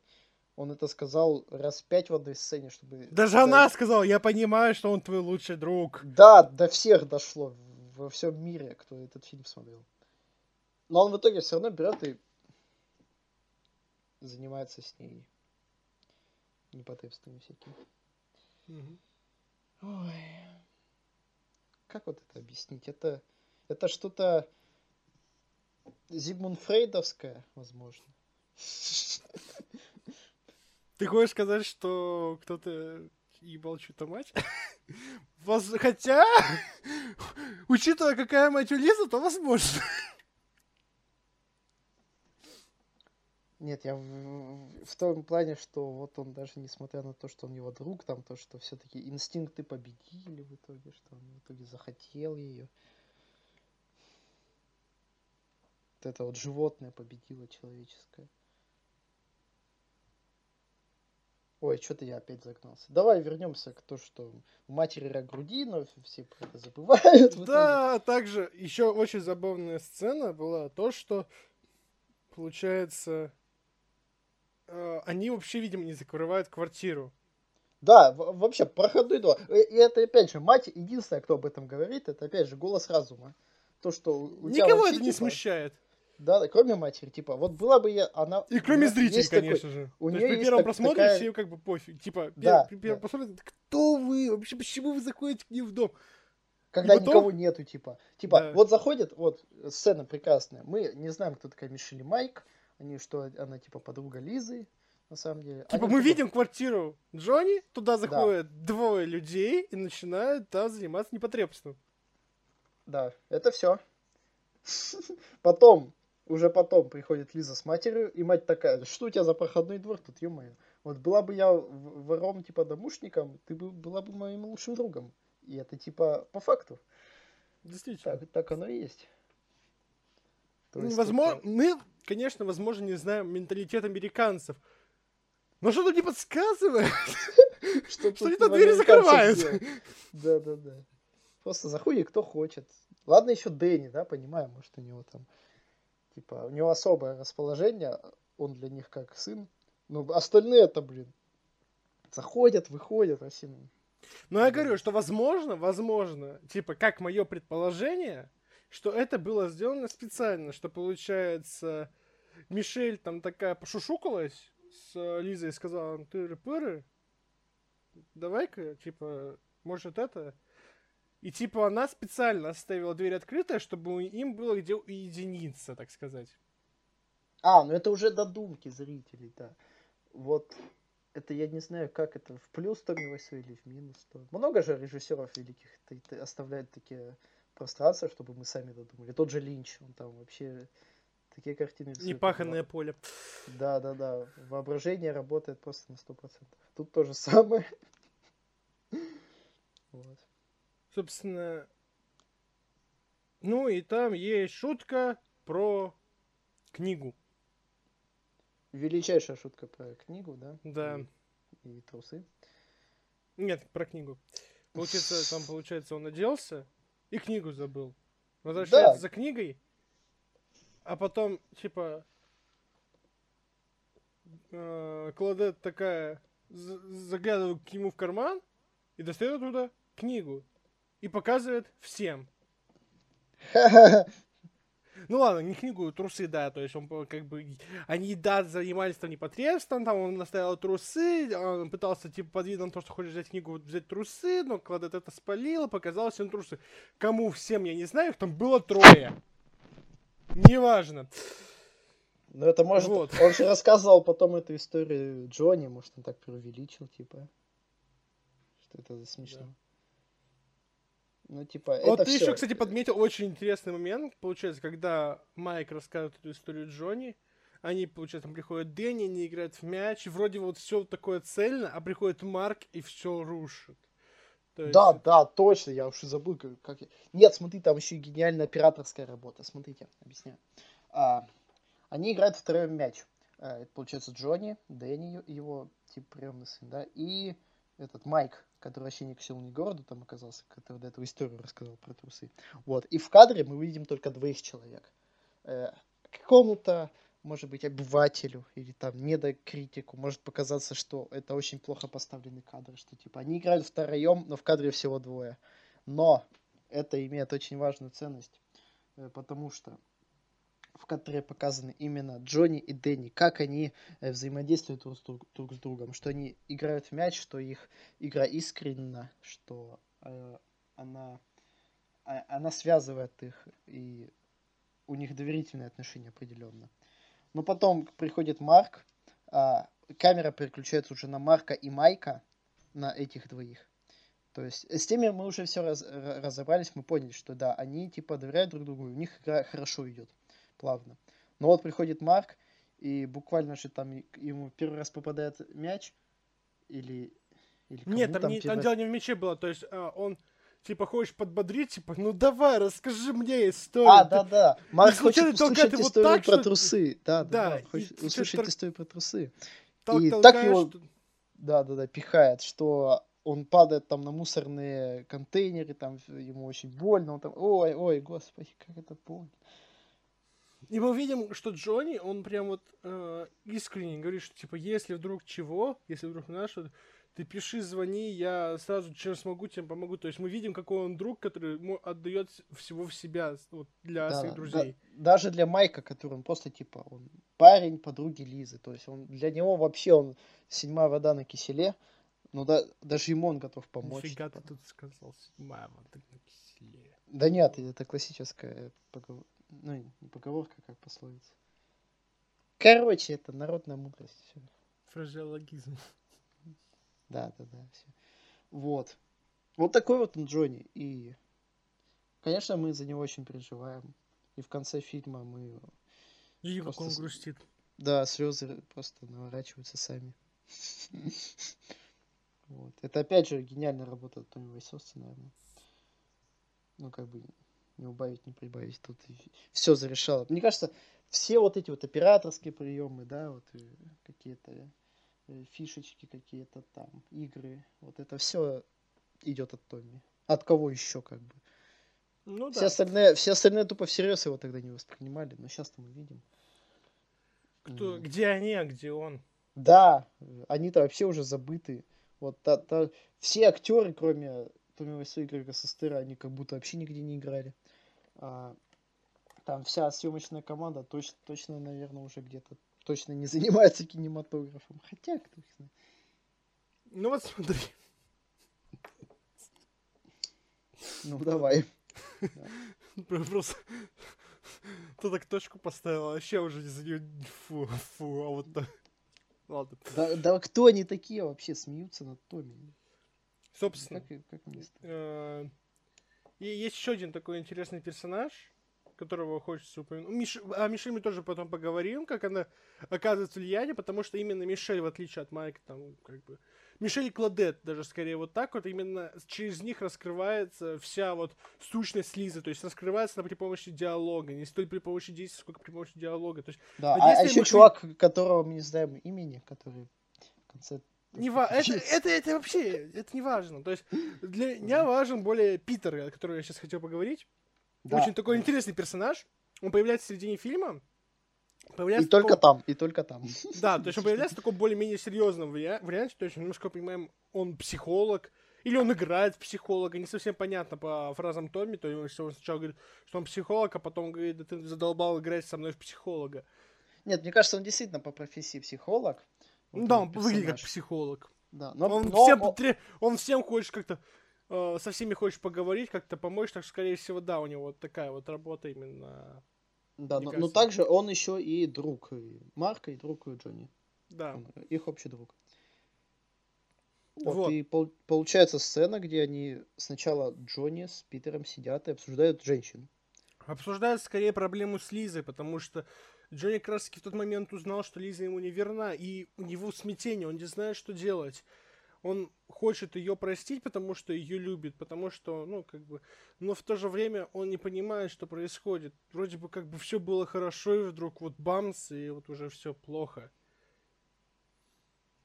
Он это сказал раз пять в одной сцене, чтобы... Даже Да, она сказала, я понимаю, что он твой лучший друг. Да, до всех дошло во всем мире, кто этот фильм смотрел. Но он в итоге все равно берет и занимается с ней непотребствами всякими. Мгм. Ой. Как вот это объяснить? Это, это что-то Зигмунд Фрейдовское, возможно. Ты хочешь сказать, что кто-то ебал чью-то мать? Воз- Хотя, учитывая, какая мать у Лизы, то возможно. Нет, я в, в том плане, что вот он даже несмотря на то, что он его друг, там то, что все-таки инстинкты победили в итоге, что он в итоге захотел ее. Вот это вот животное победило человеческое. Ой, что-то я опять загнался. Давай вернемся к тому, что матери рак груди, но все про это забывают. Да, также еще очень забавная сцена была то, что получается э, они вообще, видимо, не закрывают квартиру. Да, вообще, проходной двор. И это, опять же, мать, единственная, кто об этом говорит, это, опять же, голос разума. То, что у тебя Никого вообще, это не типа, смущает. Да, да, кроме матери, типа, вот была бы я, она... И кроме зрителей, есть такой- конечно же. у неё есть при первом так- просмотре такая- все как бы пофиг. Типа, Да, при первом да. просмотре, кто вы? Вообще, почему вы заходите к ним в дом? Когда потом- никого нету, типа. Типа, Да. вот заходит, вот, сцена прекрасная. Мы не знаем, кто такая Мишель Майк. Они, что она, типа, подруга Лизы, на самом деле. Типа, Они мы видим квартиру Джонни, туда заходят двое людей и начинают там заниматься непотребством. Да, это все. Потом, уже потом приходит Лиза с матерью, и мать такая, что у тебя за проходной двор тут, ё-моё. Вот была бы я вором, типа, домушником, ты бы была бы моим лучшим другом. И это, типа, по факту. Действительно. Так, так оно и есть. То есть Возможно, это- мы, конечно, возможно, не знаем менталитет американцев. Но что-то не подсказывает, что, где-то в двери закрывают. делать. Да, да, да. Просто заходит кто хочет. Ладно, еще Дэнни, да, понимаем, может, у него там, типа, у него особое расположение, он для них как сын. Ну, остальные это, блин, заходят, выходят, вообще. ну, Но я говорю, что возможно, возможно, типа, как мое предположение, что это было сделано специально, что получается, Мишель там такая пошушукалась с э, Лизой и сказала, «Ну, ты пыры, давай-ка, типа, может это... И типа она специально оставила дверь открытой, чтобы им было где уединиться, так сказать. А, ну это уже додумки зрителей, да. Вот это я не знаю, как это в плюс томилось или в минус. То. Много же режиссеров великих оставляют такие пространства, чтобы мы сами додумали. Тот же Линч, он там вообще такие картины рисует. Непаханное поле. Да, да, да. Воображение работает просто на сто процентов. Тут то же самое. Вот. Собственно, ну и там есть шутка про книгу. Величайшая шутка про книгу, да? Да. И, и трусы. Нет, про книгу. Получается, там, получается, он оделся и книгу забыл. Возвращается Да. за книгой, а потом, типа, э, Кладет такая за- заглядывает к нему в карман и достает оттуда книгу. И показывает всем. Ну ладно, не книгу, трусы, да, то есть он как бы, они, да, занимались там непотребством, там он наставил трусы, он пытался, типа, под видом того, что хочет взять книгу, взять трусы, но Кладет это спалила, показалось всем трусы. Кому всем, я не знаю, их там было трое. Неважно. Ну это может... Вот. Он же рассказывал потом эту историю Джонни, может он так преувеличил, типа. Что это за смешно. Ну, типа, Вот это ты всё. еще, кстати, подметил очень интересный момент, получается, когда Майк рассказывает эту историю Джонни, они, получается, там приходят Дэнни, они играют в мяч, вроде вот все такое цельно, а приходит Марк и все рушит. То есть- Да, да, точно, я уж и забыл, как, как я- Нет, смотри, там еще и гениальная операторская работа. Смотрите, объясняю. А, они играют втроем мяч. А, это получается Джонни, Дэнни, его типа приемный сын, да, и этот Майк, который вообще ни к селу, ни к городу там оказался, который до этого историю рассказал про трусы. Вот, и в кадре мы видим только двоих человек. Э, какому-то, может быть, обывателю или там недокритику может показаться, что это очень плохо поставленный кадр, что типа они играют втроем, но в кадре всего двое. Но это имеет очень важную ценность, э, потому что в кадре показаны именно Джонни и Дэнни, как они э, взаимодействуют друг с, друг, друг с другом, что они играют в мяч, что их игра искренна, что э, она, а- она связывает их, и у них доверительные отношения определенно. Но потом приходит Марк, а, камера переключается уже на Марка и Майка, на этих двоих. То есть с теми мы уже все разобрались, мы поняли, что да, они типа доверяют друг другу, у них игра хорошо идет, плавно. Но вот приходит Марк, И буквально же там ему первый раз попадает мяч, или... или Нет, кому там, не, там первый- дело не в мяче было, то есть а, он типа хочешь подбодрить, типа, ну давай, расскажи мне историю. А, Ты- да-да. Марк случайно хочет услышать историю так, про что- трусы. Да, да, Да, да. Хочет услышать что-то- историю про трусы. так и так его- что- Да, да, да, пихает, что он падает там на мусорные контейнеры, там ему очень больно, он там, ой, ой, господи, как это больно. И мы видим, что Джонни, он прям вот э, искренне говорит, что типа, если вдруг чего, если вдруг надо что-то, ты пиши, звони, я сразу чем смогу, тем помогу. То есть мы видим, какой он друг, который отдает всего в себя вот, для Да, своих да, друзей. даже для Майка, который он просто типа, он парень подруги Лизы, то есть он для него вообще он седьмая вода на киселе, но да, даже ему он готов помочь. Нифига типа. ты тут сказал, седьмая вода на киселе. Да нет, это классическая поговорка, ну не поговорка, как пословица. Короче, это народная мудрость. всё. Фразеологизм. Да, да, да, все. Вот. Вот такой вот он Джонни. И, конечно, мы за него очень переживаем. И в конце фильма мы, как Просто он грустит. да, слезы просто наворачиваются сами. Вот. Это опять же гениальная работа Тони Вайсоса, наверное. Ну, как бы не убавить, не прибавить. Тут все зарешало. Мне кажется, все вот эти вот операторские приемы, да, вот э, какие-то э, фишечки какие-то там, игры, вот это все идет от Томми. От кого еще, как бы. Ну Все да. остальные, все остальные тупо всерьез его тогда не воспринимали, но сейчас-то мы видим. Кто, М. где они, а где он? Да, они-то вообще уже забыты. Вот та- та- все актеры, кроме Томми Грега Сестера, они как будто вообще нигде не играли. А, там вся съемочная команда точно, точно, наверное, уже где-то точно не занимается кинематографом. Хотя, кто их знает. Ну вот смотри. Ну, давай. Про- Просто ты так точку поставил, а вообще уже за нее фу, фу, а вот так. Ладно. Да, да кто они такие вообще смеются над Томми? Собственно, Как, как э, и есть еще один такой интересный персонаж, которого хочется упомянуть. Ну, Миш... О Мишель мы тоже потом поговорим, как она оказывает влияние, потому что именно Мишель, в отличие от Майка, там, как бы... Мишель Кладет, даже скорее вот так вот, именно через них раскрывается вся вот сущность Лизы, то есть раскрывается она при помощи диалога, не столь при помощи действия, сколько при помощи диалога. То есть Да, а, если еще мы- чувак, которого мы не знаем имени, который в конце... Не ва- это, это, это вообще, это не важно. То есть для меня важен более Питер, о котором я сейчас хотел поговорить. Да. Очень такой интересный персонаж. Он появляется в середине фильма. И Появляется только таком- там, и только там. Да, то есть он появляется в таком более-менее серьезном вариа- варианте. То есть, немножко понимаем, он психолог. Или он играет в психолога, не совсем понятно по фразам Томми, то есть он сначала говорит, что он психолог, а потом говорит, да ты задолбал играть со мной в психолога. Нет, мне кажется, он действительно по профессии психолог. Вот да, он выглядит как психолог. Да, но, он, но всем тре- он всем хочет как-то э, со всеми хочет поговорить, как-то помочь, так что, скорее всего, да, у него вот такая вот работа именно. да, но, но также он еще и друг Марка, и друг Джонни. Да. Он их общий друг. Вот, Вот. и пол- получается сцена, где они сначала Джонни с Питером сидят и обсуждают женщин. Обсуждают скорее проблему с Лизой, потому что Джонни как раз в тот момент узнал, что Лиза ему не верна, и у него смятение, он не знает, что делать. Он хочет ее простить, потому что ее любит, потому что, ну, как бы, но в то же время он не понимает, что происходит. Вроде бы как бы все было хорошо, и вдруг вот бамс, и вот уже все плохо.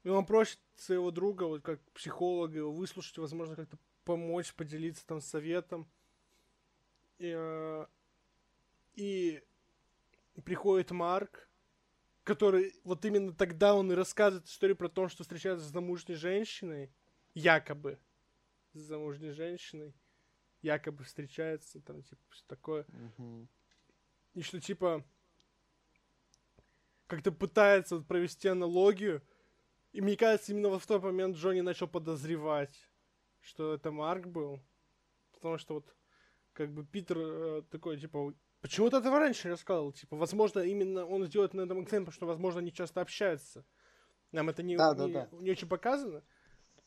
И он просит своего друга, вот как психолога, его выслушать, возможно, как-то помочь, поделиться там советом. И, э, и приходит Марк, который вот именно тогда он и рассказывает историю про то, что встречается с замужней женщиной, якобы с замужней женщиной, якобы встречается, там, типа, все такое. И что, типа, как-то пытается вот провести аналогию. И мне кажется, именно в тот момент Джонни начал подозревать, что это Марк был. Потому что вот, как бы, Питер э, такой, типа, почему ты этого раньше не рассказывал? Типа, возможно, именно он сделает на этом акцент, потому что, возможно, они часто общаются. Нам это не, Да, не, да. не очень показано.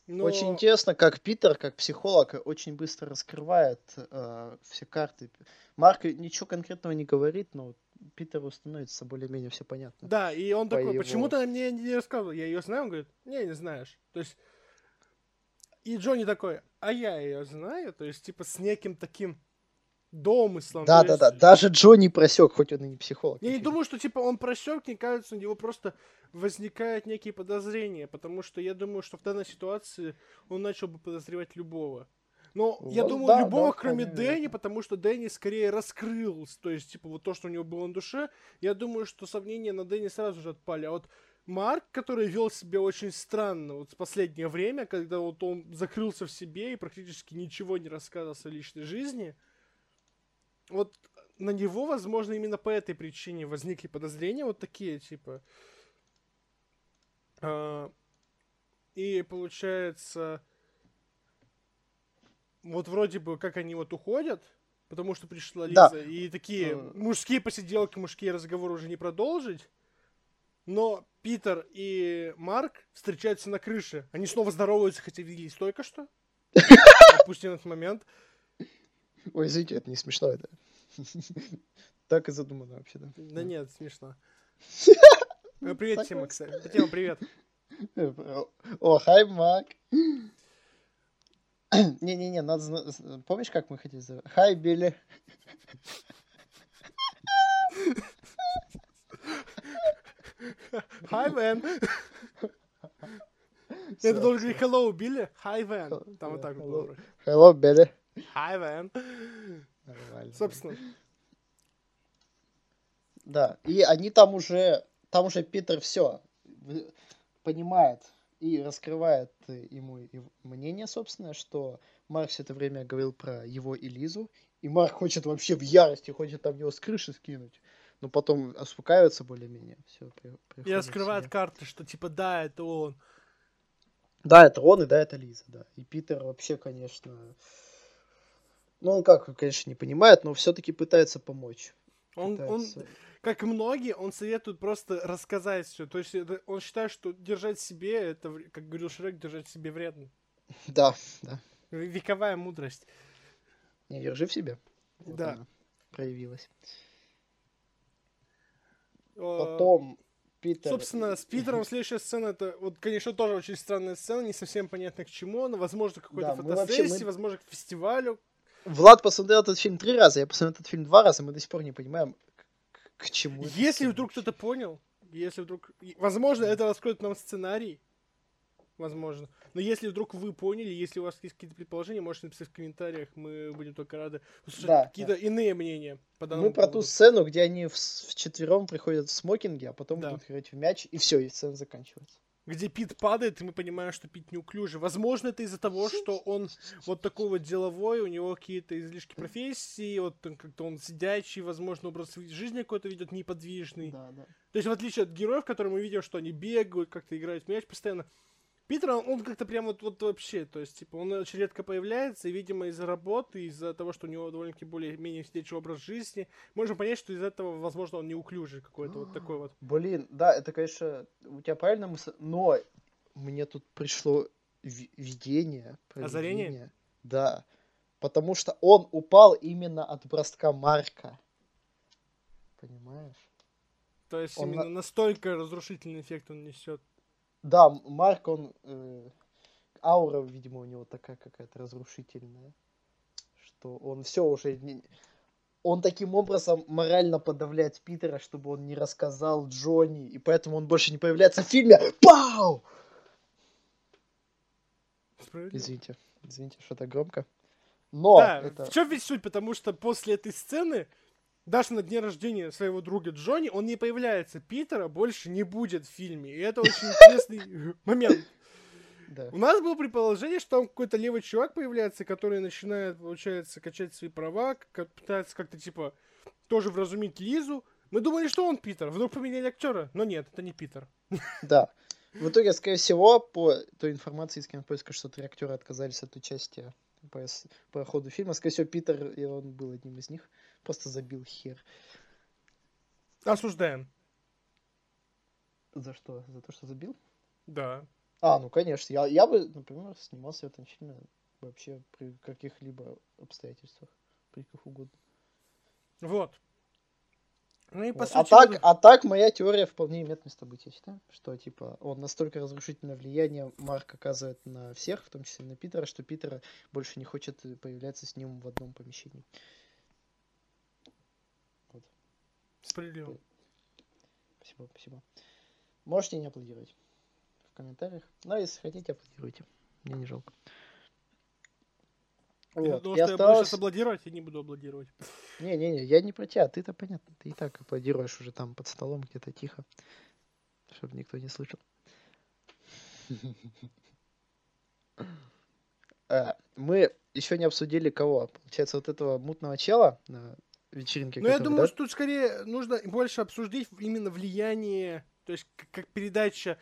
Но... Очень интересно, как Питер, как психолог, очень быстро раскрывает э, все карты. Марк ничего конкретного не говорит, но Питеру становится более-менее все понятно. Да, и он По такой, его- почему ты мне не рассказывал? Я ее знаю, он говорит, не, не знаешь. То есть, и Джонни такой, а я ее знаю, то есть, типа, с неким таким домыслом. Да, да, есть- да. Даже Джонни просек, хоть он и не психолог. Я не думаю, что, типа, он просек, мне кажется, у него просто возникают некие подозрения, потому что я думаю, что в данной ситуации он начал бы подозревать любого. Но я Вот, думаю, да, любого, да, кроме вполне Дэнни, вероятно. потому что Дэнни скорее раскрылся. То есть, типа, вот то, что у него было на душе, я думаю, что сомнения на Дэнни сразу же отпали. А вот Марк, который вел себя очень странно вот в последнее время, когда вот он закрылся в себе и практически ничего не рассказывал о личной жизни, вот на него, возможно, именно по этой причине возникли подозрения вот такие, типа. А, и получается, вот вроде бы как они вот уходят, потому что пришла Лиза, Да. и такие Э. мужские посиделки, мужские разговоры уже не продолжить. Но Питер и Марк встречаются на крыше. Они снова здороваются, хотя виделись только что. Допустим, этот момент. Ой, извините, это не смешно, это. Так и задумано вообще, да. Да нет, смешно. Э, Привет, Тима, кстати. Тима, привет. О, хай, Мак. Не-не-не, надо... Помнишь, как мы хотели? Хай, Билли. Hi, Вен. Это должен говорить hello, Билли. Hi, Вен. Там вот так вот. Hello, Билли. Hi, Вен. Нормально. Собственно, Да, и они там уже, там уже Питер все понимает и раскрывает э, ему мнение, собственно, что Марк все это время говорил про его и Лизу, и Марк хочет вообще в ярости, хочет там его с крыши скинуть, но потом успокаивается более-менее. Все, и раскрывает карты, что типа да, это он. Да, это он и да, это Лиза, да. И Питер вообще, конечно, ну он как, конечно, не понимает, но все-таки пытается помочь. Он, он, Пытается- как и многие, он советует просто рассказать все. То есть это- он считает, что держать себе, это, как говорил Шрек, держать себе вредно. Да, да. Вековая мудрость. Не, держи в себе. Вот Да. она проявилась. Потом Питер... Собственно, с Питером следующая сцена, это, вот, конечно, тоже очень странная сцена, не совсем понятно к чему она, возможно, какой-то Да, мы вообще- фотосессии, мы- возможно, к фестивалю. Влад посмотрел этот фильм три раза, я посмотрел этот фильм два раза, мы до сих пор не понимаем, к, к чему Если вдруг кто-то понял, если вдруг... Возможно, это раскроет нам сценарий, возможно. Но если вдруг вы поняли, если у вас есть какие-то предположения, можете написать в комментариях, мы будем только рады услышать Да, какие-то иные мнения по Мы данному про ту поводу. сцену, где они в, вчетвером приходят в смокинге, а потом Да. будут играть в мяч, и все, и сцена заканчивается. Где Пит падает, и мы понимаем, что Пит неуклюжий. Возможно, это из-за того, что он вот такой вот деловой, у него какие-то излишки профессии, вот как-то он сидячий, возможно, образ жизни какой-то ведет неподвижный. Да, да. То есть, в отличие от героев, которые мы видим, что они бегают, как-то играют в мяч постоянно, Питер, он, он как-то прям вот, вот вообще, то есть, типа, он очень редко появляется, и, видимо, из-за работы, из-за того, что у него довольно-таки более-менее сидячий образ жизни, можем понять, что из этого, возможно, он неуклюжий какой-то вот такой вот. Блин, да, это, конечно, у тебя правильно мысль, но мне тут пришло ви- видение. Озарение? Да. Потому что он упал именно от броска Марка. Понимаешь? То есть, Он именно на- настолько разрушительный эффект он несет. Да, Марк, он... э, аура, видимо, у него такая какая-то разрушительная. Что он все уже... не- Он таким образом морально подавляет Питера, чтобы он не рассказал Джонни, и поэтому он больше не появляется в фильме. Пау! Извините, извините, что так громко. Но Да, это... в чем ведь суть? Потому что после этой сцены, даже на дне рождения своего друга Джонни, он не появляется. Питера больше не будет в фильме. И это очень интересный момент. Да. У нас было предположение, что там какой-то левый чувак появляется, который начинает, получается, качать свои права, как- пытается как-то, типа, тоже вразумить Лизу. Мы думали, что он Питер. Вдруг поменяли актера. Но нет, это не Питер. Да. В итоге, скорее всего, по той информации из кинопоиска, что три актера отказались от участия по, по ходу фильма. Скорее всего, Питер, и он был одним из них, просто забил хер. Осуждаем. За что? За то, что забил? Да. А, ну конечно. Я, я бы, например, снимался в этом фильме вообще при каких-либо обстоятельствах. При каких угодно. Вот. Ну и по Вот. сути... А так, а так моя теория вполне имеет место быть, я считаю, что типа он настолько разрушительное влияние Марк оказывает на всех, в том числе на Питера, что Питера больше не хочет появляться с ним в одном помещении. Справедливо. Спасибо, спасибо. Можете не аплодировать в комментариях. Но если хотите, аплодируйте. Мне не жалко. Я Вот. думал, И что я буду осталось... сейчас аплодировать, и не буду аплодировать. Не-не-не, я не про тебя, ты-то понятно. Ты и так аплодируешь уже там под столом где-то тихо, чтобы никто не слышал. Э, Мы еще не обсудили кого. Получается, вот этого мутного чела на вечеринке. Ну, я думаю, да? что тут скорее нужно больше обсудить именно влияние, то есть к- как передача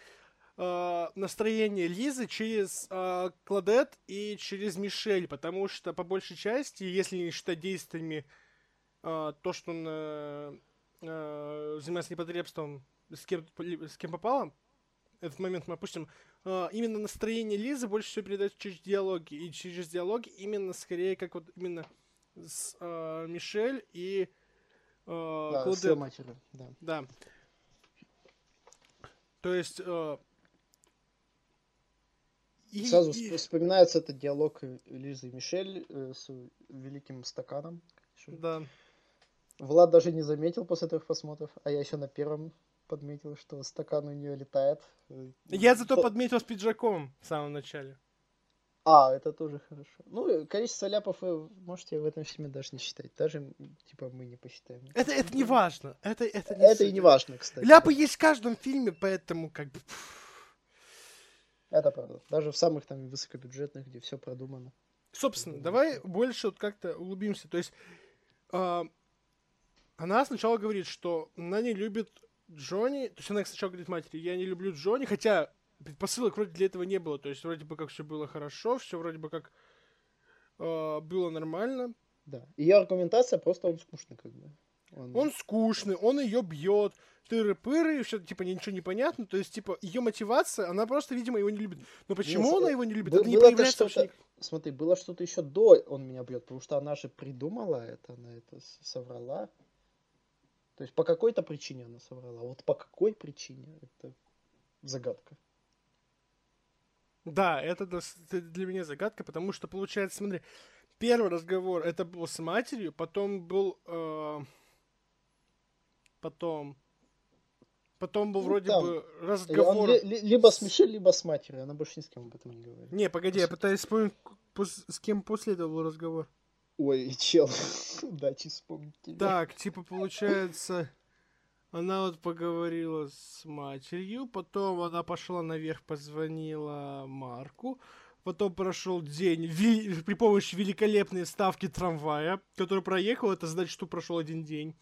э, настроения Лизы через э, Кладет и через Мишель, потому что по большей части, если не считать действиями э, то, что он э, э, занимается непотребством с кем, с кем попало, этот момент мы опустим, э, именно настроение Лизы больше всего передается через диалоги, и через диалоги именно скорее как вот именно с э, Мишель и э, Да, с Клодет. её матерью, да. Да. То есть... э, и- Сразу и- всп- вспоминается этот диалог э, Лизы и Мишель э, с великим стаканом. Да. Влад даже не заметил после трех просмотров, а я еще на первом подметил, что стакан у нее летает. Э, Я зато то- подметил с пиджаком в самом начале. А, это тоже хорошо. Ну, э, количество ляпов вы можете в этом фильме даже не считать. Даже, типа, мы не посчитаем. Это, это не важно. Это, это, не Это и не важно, кстати. Ляпы есть в каждом фильме, поэтому как бы... Это правда. Даже в самых там высокобюджетных, где все продумано. Собственно, давай больше вот как-то углубимся. То есть а, она сначала говорит, что она не любит Джонни. То есть она сначала говорит матери, я не люблю Джонни, хотя предпосылок вроде для этого не было. То есть вроде бы как все было хорошо, все вроде бы как а, было нормально. Да. Ее аргументация просто он скучный, как бы. Он, Он скучный, он ее бьет, тыры-пыры, все типа ничего не понятно. То есть, типа, ее мотивация, она просто, видимо, его не любит. Но почему с- она его не любит? бы- это не проявляется вообще Смотри, было что-то еще до он меня бьет, потому что она же придумала это, она это соврала. То есть по какой-то причине она соврала. Вот по какой причине, это загадка. Да, это для меня загадка, потому что, получается, смотри, первый разговор это был с матерью, потом был... э, потом... Потом был Ну, вроде там. бы он разговор... ли- ли- либо с Мишель, либо с матерью. Она больше ни с кем об этом не говорит. Не, погоди, я пытаюсь вспомнить, с кем после этого был разговор. Ой, чел, дайте вспомнить тебя. Так, типа, получается, она вот поговорила с матерью, потом она пошла наверх, позвонила Марку, потом прошел день ви- при помощи великолепной ставки трамвая, который проехал, это значит, что прошел один день.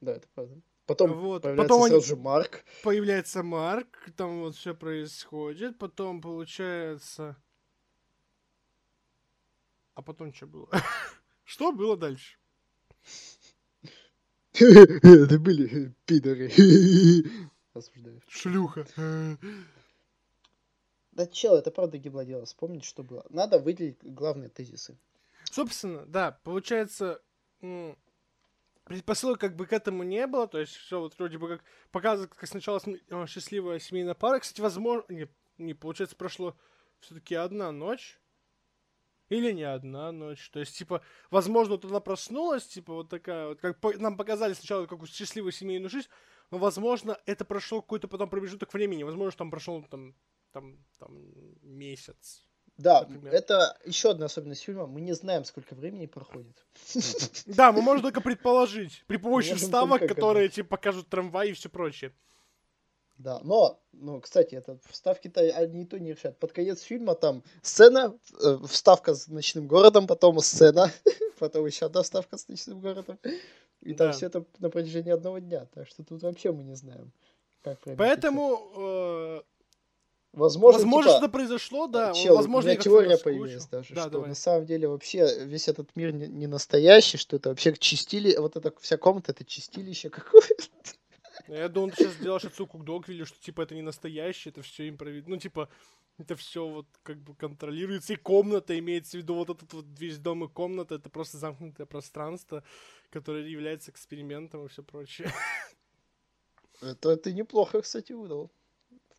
Да, это правда. Потом Вот, появляется потом они- сразу же Марк. Появляется Марк, там вот все происходит, потом получается... А потом что было? Что было дальше? Это были пидоры. Осуждаю. Шлюха. Да чел, это правда гибло дело. Вспомнить, что было. Надо выделить главные тезисы. Собственно, да, получается, м, предпосылок как бы к этому не было, то есть все вот вроде бы как показывает, как сначала э, счастливая семейная пара. Кстати, возможно, не, не получается, прошло все-таки одна ночь. Или не одна ночь. То есть, типа, возможно, вот она проснулась, типа, вот такая вот, как по- нам показали сначала какую счастливую семейную жизнь, но, возможно, это прошло какой-то потом промежуток времени. Возможно, там прошел там, там, там месяц. Да, Например. это еще одна особенность фильма. Мы не знаем, сколько времени проходит. Да, мы можем только предположить. При помощи вставок, которые типа покажут трамвай и все прочее. Да, но, ну, кстати, это вставки-то одни и то не решают. Под конец фильма там сцена, э, вставка с ночным городом, потом сцена, потом еще одна вставка с ночным городом. И там Да. все это на протяжении одного дня. Так что тут вообще мы не знаем, как. Поэтому, э, возможно, возможно, типа, что-то произошло, да. чел, возможно, у меня теория появилась даже, Да, что давай. на самом деле вообще весь этот мир не, не настоящий, что это вообще чистили, вот эта вся комната, это чистилище какое-то. Я думал, ты сейчас делаешь отсылку к Догвиллю, что типа это не настоящее, это все импровид. Ну, типа, это все вот как бы контролируется, и комната имеется в виду вот этот вот весь дом и комната, это просто замкнутое пространство, которое является экспериментом и все прочее. Это ты неплохо, кстати, выдал.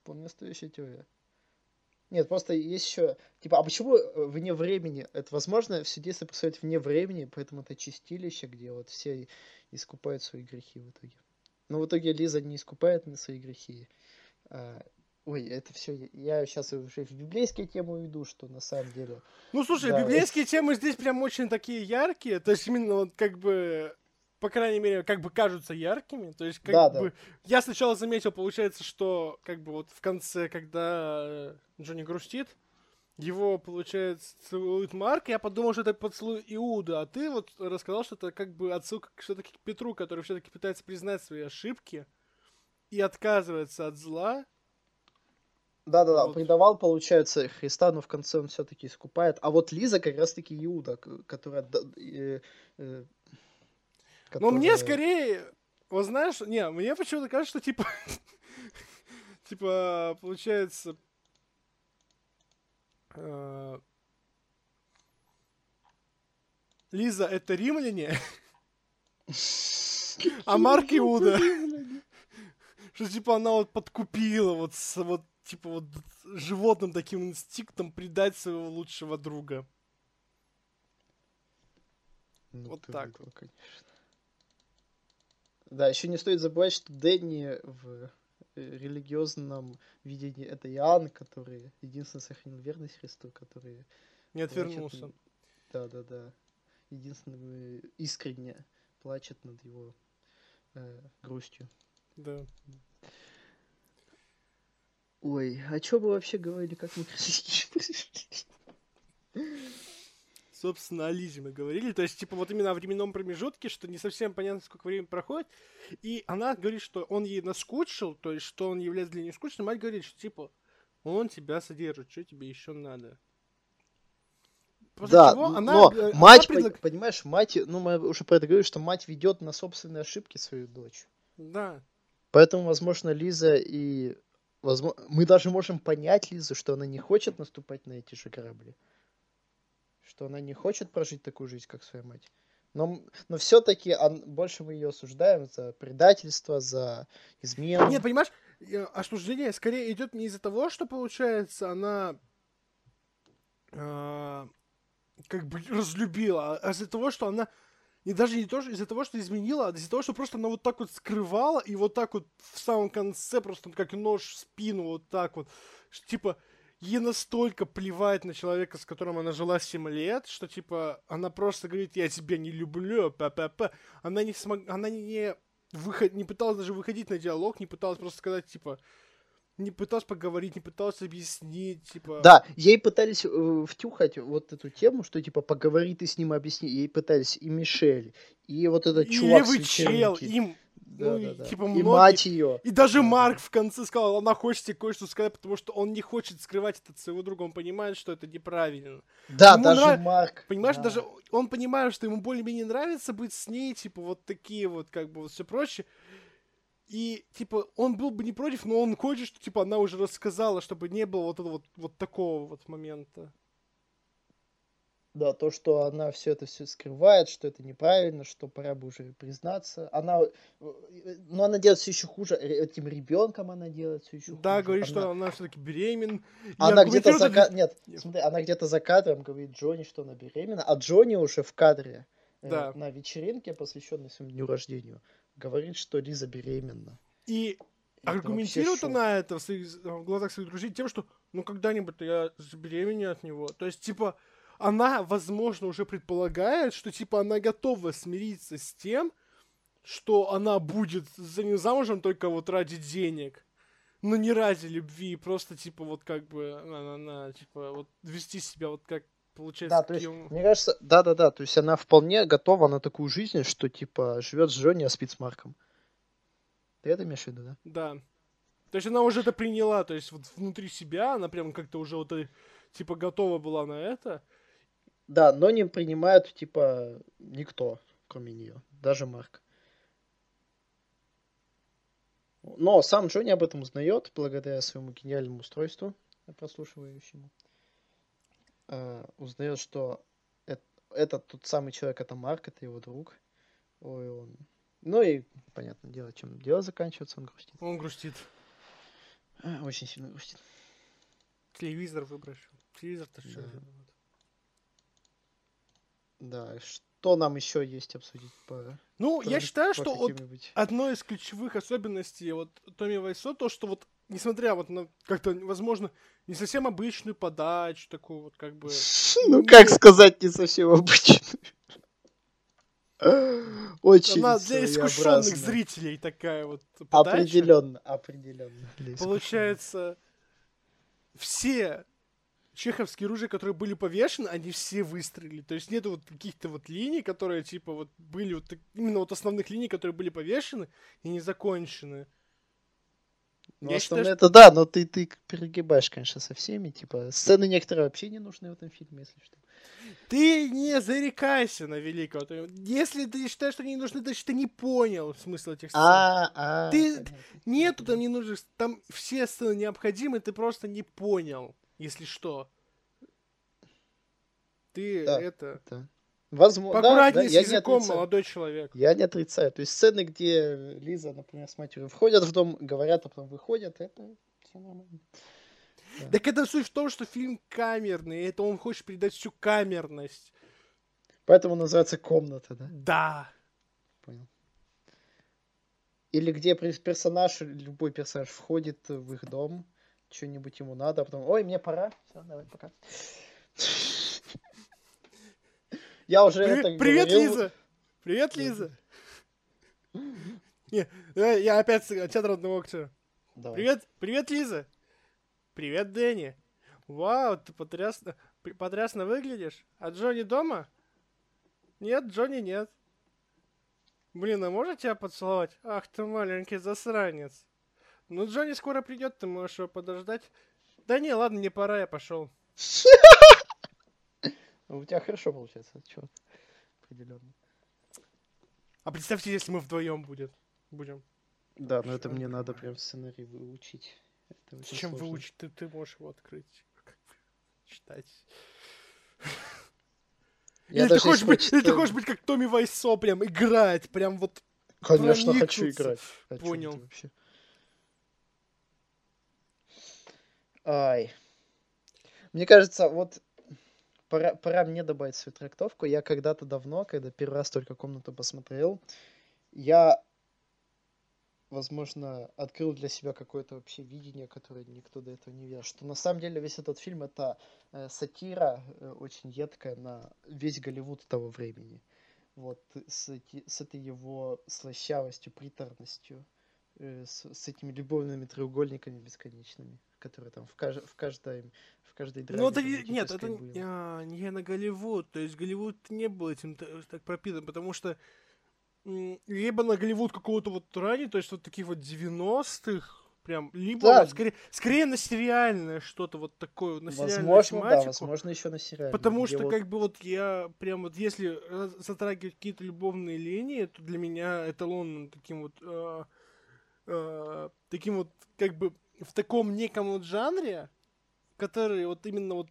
Вполне настоящая теория. Нет, просто есть еще... Типа, а почему э, вне времени? Это возможно, все действие происходит вне времени, поэтому это чистилище, где вот все искупают свои грехи в итоге. Но в итоге Лиза не искупает на свои грехи. А, ой, это все. Я сейчас уже в библейские темы иду, что на самом деле. Ну слушай, Да. библейские темы здесь прям очень такие яркие. То есть именно вот как бы, по крайней мере, как бы кажутся яркими. То есть как Да, да. бы. Я сначала заметил, получается, что как бы вот в конце, когда Джонни грустит, его, получается, целует Марк, я подумал, что это поцелуй Иуда, а ты вот рассказал, что это как бы отсылка все-таки к Петру, который все-таки пытается признать свои ошибки и отказывается от зла. Да-да-да, Вот. предавал, получается, Христа, но в конце он все-таки искупает. А вот Лиза как раз-таки Иуда, которая... э, э, Но мне которая- скорее, вот знаешь, не, мне почему-то кажется, что типа, типа, получается, Лиза это римляне, а Марк Иуда. Что типа она вот подкупила вот с вот типа вот животным таким инстинктом предать своего лучшего друга. Ну, Вот так выдал, конечно. Да, еще не стоит забывать, что Дэнни в э, религиозном видении это Иоанн, который единственный сохранил верность Христу, который... Не отвернулся. Да-да-да. Единственный э, искренне плачет над его э, грустью. Да. Ой, о чем мы вообще говорили, как мы к России пришли? Собственно, о Лизе мы говорили. То есть, типа, вот именно о временном промежутке, что не совсем понятно, сколько времени проходит. И она говорит, что он ей наскучил, то есть, что он является для нее скучным. Мать говорит, что, типа, он тебя содержит, что тебе еще надо? После Да, чего она, но э, она мать, предлаг- пон- понимаешь, мать, ну мы уже про это говорили, что мать ведет на собственные ошибки свою дочь. Да. Поэтому, возможно, Лиза и... Возможно, мы даже можем понять Лизу, что она не хочет наступать на эти же корабли. Что она не хочет прожить такую жизнь, как своя мать. Но, но все-таки больше мы ее осуждаем за предательство, за измену. Нет, понимаешь, э, осуждение скорее идет не из-за того, что, получается, она а, как бы разлюбила, а из-за того, что она и даже не то, что из-за того, что изменила, а из-за того, что просто она вот так вот скрывала, и вот так вот в самом конце просто как нож в спину, вот так вот. Типа, ей настолько плевать на человека, с которым она жила 7 лет, что, типа, она просто говорит, я тебя не люблю, п-п-п. Она не смог... Она не выход... не пыталась даже выходить на диалог, не пыталась просто сказать, типа, не пыталась поговорить, не пыталась объяснить, типа... Да, ей пытались э, втюхать вот эту тему, что типа поговори ты с ним, объясни. Ей пытались и Мишель, и вот этот и чувак с чел, им... Да, ну, и, да, да. типа, и многие- мать ее. И даже Да, Марк да. в конце сказал, она хочет тебе кое-что сказать, потому что он не хочет скрывать это от своего друга, он понимает, что это неправильно. Да, Ему даже нрав- Марк. Понимаешь, да. даже он понимает, что ему более-менее нравится быть с ней, типа, вот такие вот, как бы, вот все прочее. И, типа, он был бы не против, но он хочет, что, типа, она уже рассказала, чтобы не было вот этого вот, вот такого вот момента. Да, то, что она все это все скрывает, что это неправильно, что пора бы уже признаться. Она, э, но она делает все еще хуже. Ре- Этим ребенком она делает все еще хуже. Да, говорит, Она- что она все-таки беременна. И Она где-то за это- ка- Нет, смотри, она где-то за кадром говорит Джонни, что она беременна, а Джонни уже в кадре э, Да. на вечеринке, посвященной своему дню рождения, говорит, что Лиза беременна. И это аргументирует она это в, своих, в глазах своих друзей тем, что ну когда-нибудь я забеременею от него. То есть, типа, она, возможно, уже предполагает, что, типа, она готова смириться с тем, что она будет за ним замужем только вот ради денег. Но не ради любви, просто, типа, вот как бы, она, она, типа, вот вести себя вот как получается. Да, то есть, мне кажется, да-да-да, то есть она вполне готова на такую жизнь, что, типа, живет с Джонни, а спит с Марком. Ты это имеешь в виду, да? Да. То есть она уже это приняла, то есть вот внутри себя она прям как-то уже вот э, типа готова была на это. Да, но не принимают, типа, никто, кроме нее, даже Марк. Но сам Джонни об этом узнает благодаря своему гениальному устройству. прослушивающему, э, узнает, что эт- этот тот самый человек, это Марк, это его друг. Ой, он... Ну и, понятное дело, чем дело заканчивается, он грустит. Он грустит. А, Очень сильно грустит. Телевизор выбросил. Телевизор-то что? Да. Что нам еще есть обсудить по... Ну, я по- считаю, по что вот одной из ключевых особенностей вот Томми Вайсо то, что вот несмотря вот на как-то, возможно, не совсем обычную подачу, такую вот как бы... Ну, как сказать, не совсем обычно. Очень Она для искушенных зрителей такая вот подача. Определенно, определенно. для. Получается, все чеховские ружья, которые были повешены, они все выстрелили. То есть нету вот каких-то вот линий, которые типа вот были вот именно вот основных линий, которые были повешены и не закончены. Ну, Я считаю, это да, но ты, ты перегибаешь, конечно, со всеми. Типа, сцены некоторые вообще не нужны в этом фильме, если что. Ты не зарекайся на великого. Если ты считаешь, что они не нужны, значит ты не понял смысл этих сцен. А, а. Ты- понятно. Нету там не нужных, там все сцены необходимы, ты просто не понял, если что. Ты Да. это... Да. Возможно, да, Поаккуратнее да, с я не языком, молодой человек. Я не отрицаю. То есть сцены, где Лиза, например, с матерью входят в дом, говорят, а потом выходят, это все нормально. Так это суть в том, что фильм камерный, это он хочет передать всю камерность. Поэтому называется комната, да? Да. Понял. Или где пер- персонаж, любой персонаж входит в их дом, что-нибудь ему надо, а потом, ой, мне пора. Все, давай, пока. Я уже При- это Привет, говорил. Лиза! Привет, Лиза! Не, я опять от театра одного актера. Давай. Привет, привет, Лиза! Привет, Дэнни! Вау, ты потрясно, потрясно выглядишь. А Джонни дома? Нет, Джонни нет. Блин, а можно тебя поцеловать? Ах ты маленький засранец. Ну, Джонни скоро придет, ты можешь его подождать. Да не, ладно, мне пора, я пошел. У тебя хорошо получается, чувак. Определенно. А представьте, если мы вдвоем будет, будем. Да, но это мне надо прям сценарий выучить. Это очень Чем сложно. выучить? Ты, ты можешь его открыть. Читать. Я или, ты хочешь быть, или ты хочешь быть как Томми Вайсо, прям играть, прям вот Конечно, хочу играть. Чём Понял. вообще? Ай. Мне кажется, вот пора, пора мне добавить свою трактовку. Я когда-то давно, когда первый раз только комнату посмотрел, я, возможно, открыл для себя какое-то вообще видение, которое никто до этого не видел. Что на самом деле весь этот фильм это э, сатира э, очень едкая на весь Голливуд того времени. Вот с, эти- с этой его слащавостью, приторностью, э, с, с этими любовными треугольниками бесконечными, которые там в, каж- в каждой в каждой драме Ну, это не- нет, это а, не на Голливуд. То есть Голливуд не был этим т- так пропитан, потому что либо на Голливуд какого-то вот ранее, то есть вот таких вот 90-х, прям, либо Да. вот скорее, скорее на сериальное что-то вот такое, на сериальную Возможно, да, тематику. возможно, еще на сериале. Потому что, вот- как бы, вот я прям вот, если затрагивать какие-то любовные линии, то для меня эталонным таким вот, э, э, таким вот, как бы, в таком неком вот жанре, который вот именно вот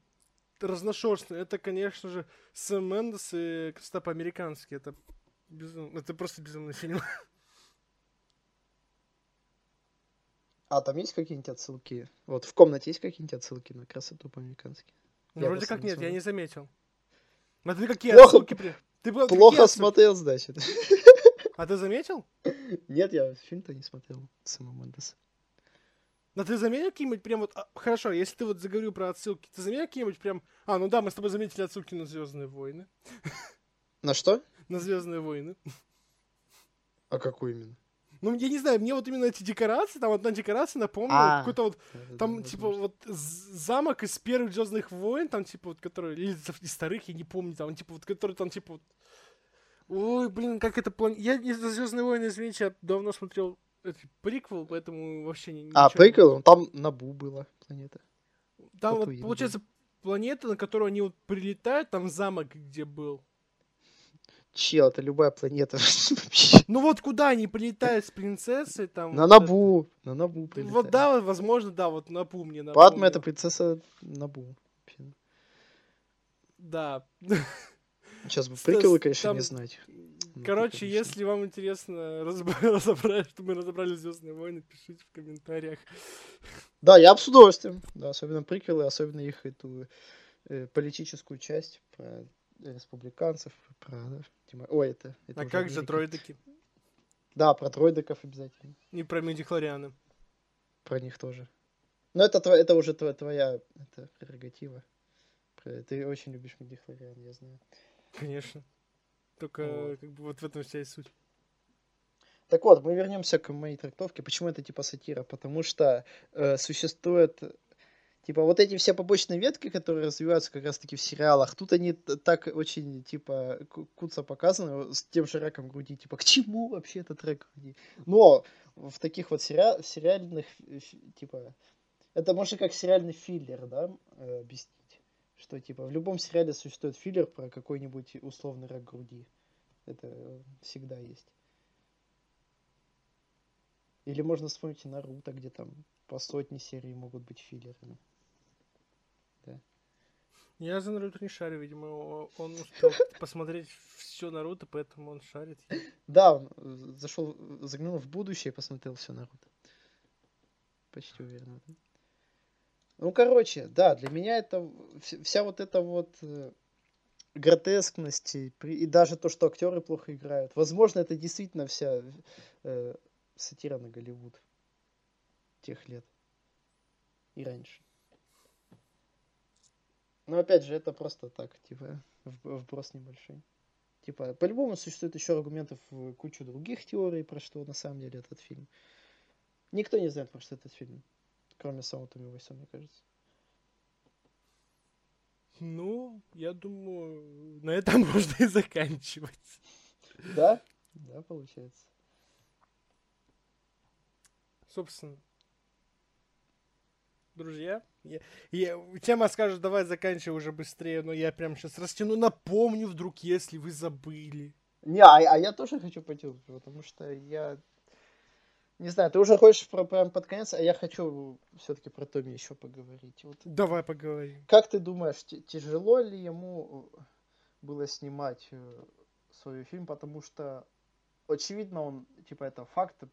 разношерстный, это, конечно же, Сэм Мендес и Кристоп Американский. Это, безум- это просто безумный фильм. А там есть какие-нибудь отсылки? Вот в комнате есть какие-нибудь отсылки на красоту по-американски? Я Вроде как не нет, я смотрел. не заметил. А ты какие Плохо- отсылки при- Ты был- Плохо отсылки? смотрел, значит. А ты заметил? Нет, я фильм-то не смотрел. Сэма Мендеса. Но ты заметил какие-нибудь прям вот... а, хорошо, если ты вот заговорил про отсылки, ты заметил какие-нибудь прям... А, ну да, мы с тобой заметили отсылки на Звездные войны. На что? На Звездные войны. А какой именно? Ну, я не знаю, мне вот именно эти декорации, там одна декорация напомнила А, какой-то вот... Там, типа, возможно. вот замок из первых Звездных войн, там, типа, вот, который... Или из старых, я не помню, там, типа, вот, который там, типа, вот... Ой, блин, как это план... Я не за Звездные войны, извините, я давно смотрел этот приквел, поэтому вообще не... А, ничего не там Набу была планета. Там вот, Татуин, да. получается, планета, на которую они вот прилетают, там замок где был. Чел, это любая планета. Ну вот куда они прилетают с принцессой там? На вот это- Набу. На Набу Вот прилетают. да, вот, возможно, да, вот Набу мне напомнил. это принцесса Набу. Да. Сейчас бы приколы, конечно, там- не знать. Короче, если вам интересно разоб- разобрать, что мы разобрали Звездные войны, пишите в комментариях. Да, я с удовольствием. Да, особенно приколы, особенно их эту э, политическую часть про республиканцев, про... да, тема- Ой, это... это А как же Америка. дроидики? Да, про дроидиков обязательно. Не про медихлорианы. Про них тоже. Но это, тво- это уже тво- твоя это прерогатива. Про- Ты очень любишь Медихлориан, я знаю. Конечно. Только Вот. как бы вот в этом вся и суть. Так вот, мы вернемся к моей трактовке. Почему это типа сатира? Потому что э, существует типа вот эти все побочные ветки, которые развиваются как раз таки в сериалах. Тут они так очень типа ку- куца показаны с тем же раком груди. Типа к чему вообще этот рак груди? Но в таких вот сериа- сериальных типа это можно как сериальный филлер, да, э. Что типа в любом сериале существует филлер про какой-нибудь условный рак груди. Это всегда есть. Или можно вспомнить Наруто, где там по сотни серий могут быть филлерами. Я за Наруто не шарю, видимо, он успел посмотреть все Наруто, поэтому он шарит. Да, он зашел, заглянул в будущее и посмотрел все Наруто. Почти уверен. Ну, короче, да, для меня это вся вот эта вот э, гротескность и, и даже то, что актеры плохо играют. Возможно, это действительно вся э, сатира на Голливуд тех лет и раньше. Но опять же, это просто так, типа, вброс небольшой. Типа, по-любому существует еще аргументов кучу других теорий, про что на самом деле этот фильм. Никто не знает, про что этот фильм. Кроме самого Томми Вайса, мне кажется. Ну, я думаю, на этом можно и заканчивать. Да? Да, получается. Собственно, друзья, я, я- тема скажет, давай заканчивай уже быстрее, но я прям сейчас растяну, напомню вдруг, если вы забыли. Не, а, а я тоже хочу пойти, потому что я... Не знаю, ты уже хочешь про, прям под конец, а я хочу все-таки про Томми еще поговорить. Вот Давай поговорим. Как ты думаешь, тяжело ли ему э, было снимать э, свой фильм, потому что очевидно он, типа, это факт,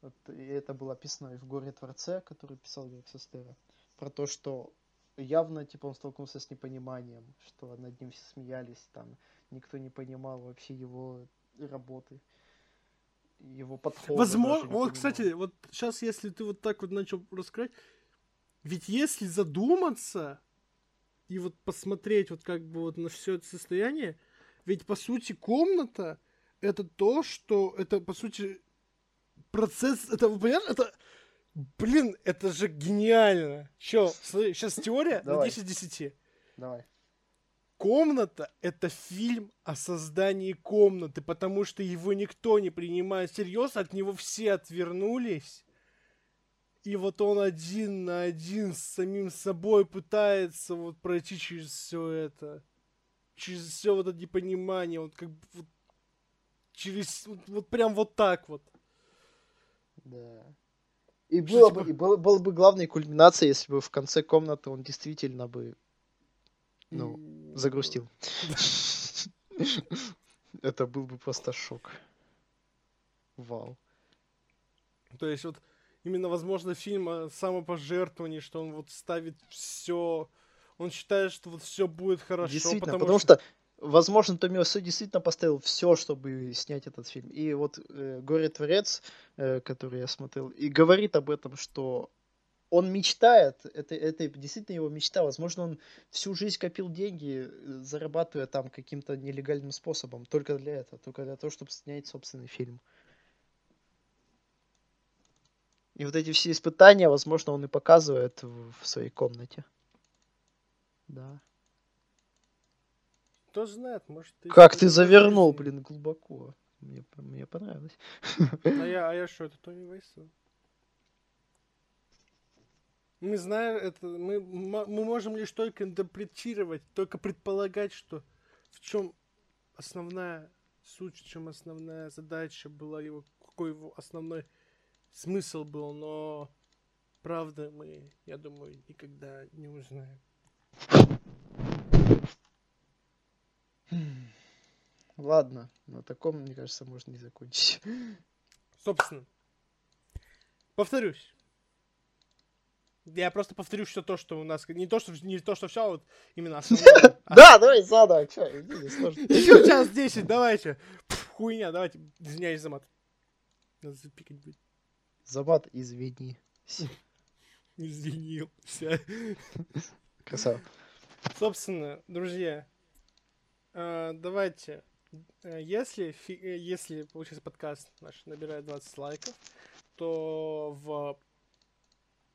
вот, и это было описано и в «Горе Творце», который писал Грег Сестера, про то, что явно, типа, он столкнулся с непониманием, что над ним все смеялись, там, никто не понимал вообще его работы, его подхода. Возможно, вот, кстати, вот сейчас, если ты вот так вот начал раскрывать, ведь если задуматься и вот посмотреть вот как бы вот на все это состояние, ведь по сути комната это то, что это по сути процесс, это, вы понимаете, это, блин, это же гениально. Чё, смотри, сейчас теория на Давай. 10 из 10. Давай. Комната — это фильм о создании комнаты, потому что его никто не принимает всерьез, от него все отвернулись. И вот он один на один с самим собой пытается вот пройти через все это. Через все вот это непонимание, вот как бы вот через вот, вот прям вот так вот. Да. И Что, было типа- бы, и было, было бы главной кульминацией, если бы в конце комнаты он действительно бы Ну, загрустил. Это был бы просто шок. Вау. То есть вот именно, возможно, фильм о самопожертвовании, что он вот ставит все, он считает, что вот все будет хорошо, Действительно, потому, потому, что... возможно, Томми Вайсо действительно поставил все, чтобы снять этот фильм. И вот э, Горе Творец, э, который я смотрел, и говорит об этом, что он мечтает, это, это действительно его мечта. Возможно, он всю жизнь копил деньги, э, зарабатывая там каким-то нелегальным способом, только для этого, только для того, чтобы снять собственный фильм. И вот эти все испытания, возможно, он и показывает в, в своей комнате. Да. кто знает, может... ты Как ты завернул, жизни. блин, глубоко. Мне, мне понравилось. А я, а я что, это Томми Вайсо? Мы знаем это, мы, мы можем лишь только интерпретировать, только предполагать, что в чем основная суть, в чем основная задача была его, какой его основной смысл был, но правда мы, я думаю, никогда не узнаем. Ладно, на таком, мне кажется, можно не закончить. Собственно, повторюсь. Я просто повторю все то, что у нас... Не то, что, не то, что все, вот именно основное. Да, давай заново. Еще час 10, давайте. Хуйня, давайте. Извиняюсь за мат. Надо запикать будет. Замат, извини. Извинился. Красава. Собственно, друзья, э, давайте, э, если, э, если, получается, подкаст наш набирает 20 лайков, то в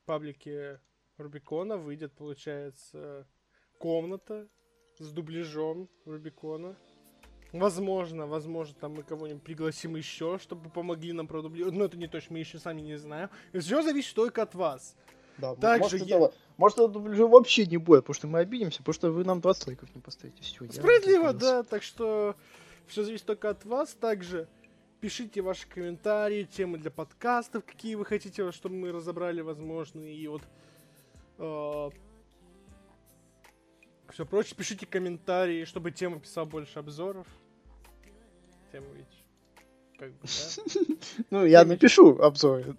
паблике Рубикона выйдет, получается, комната с дубляжом Рубикона. Возможно, возможно, там мы кого-нибудь пригласим еще, чтобы помогли нам продублировать. Но это не точно, мы еще сами не знаем. Все зависит только от вас. Да, Также может, я- этого, может, этого дубляжа вообще не будет, потому что мы обидимся, потому что вы нам 20 лайков не поставите. Всё, я Справедливо, да, так что все зависит только от вас. Также пишите ваши комментарии, темы для подкастов, какие вы хотите, чтобы мы разобрали, возможно, и вот все прочее. Пишите комментарии, чтобы тема писал больше обзоров. Тема ведь как бы, да? Ну, я напишу обзор.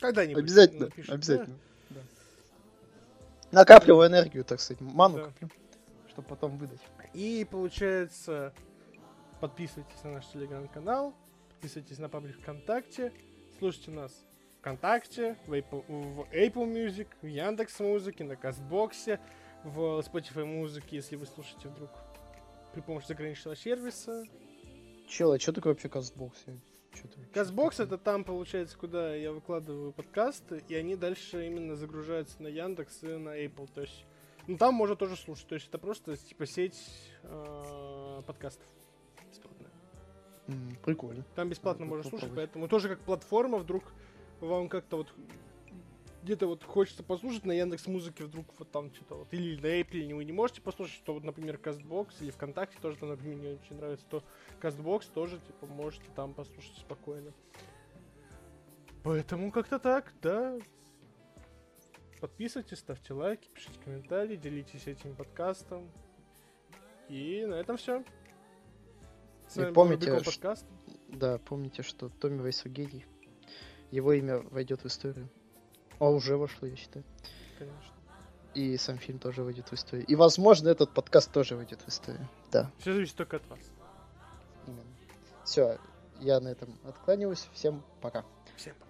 Когда-нибудь Обязательно, обязательно. Накапливаю энергию, так сказать, ману Да. коплю, чтобы потом выдать. И получается, подписывайтесь на наш телеграм-канал, подписывайтесь на паблик ВКонтакте, слушайте нас ВКонтакте, в Apple, в Apple Music, в Яндекс Музыке, на Кастбоксе, в Spotify Музыке, если вы слушаете вдруг при помощи заграничного сервиса. Чел, а что такое вообще Казбокс? Казбокс это там, получается, куда я выкладываю подкасты, и они дальше именно загружаются на Яндекс и на Apple. То есть, ну там можно тоже слушать. То есть это просто типа сеть э, подкастов. Прикольно. Там бесплатно Надо можно слушать, поэтому тоже как платформа вдруг вам как-то вот где-то вот хочется послушать на Яндекс Музыке вдруг вот там что-то вот или на Apple вы не можете послушать, то вот, например, Castbox или ВКонтакте тоже там, например, мне очень нравится, то Castbox тоже, типа, можете там послушать спокойно. Поэтому как-то так, да. Подписывайтесь, ставьте лайки, пишите комментарии, делитесь этим подкастом. И на этом все. С И вами был помните, ш- подкаст. Да, помните, что Томми Вайсо гений. Его имя войдет в историю. А уже вошло, я считаю. Конечно. И сам фильм тоже войдет в историю. И, возможно, этот подкаст тоже войдет в историю. Да, Все зависит только от вас. именно. Все, я на этом откланиваюсь. Всем пока. Всем пока.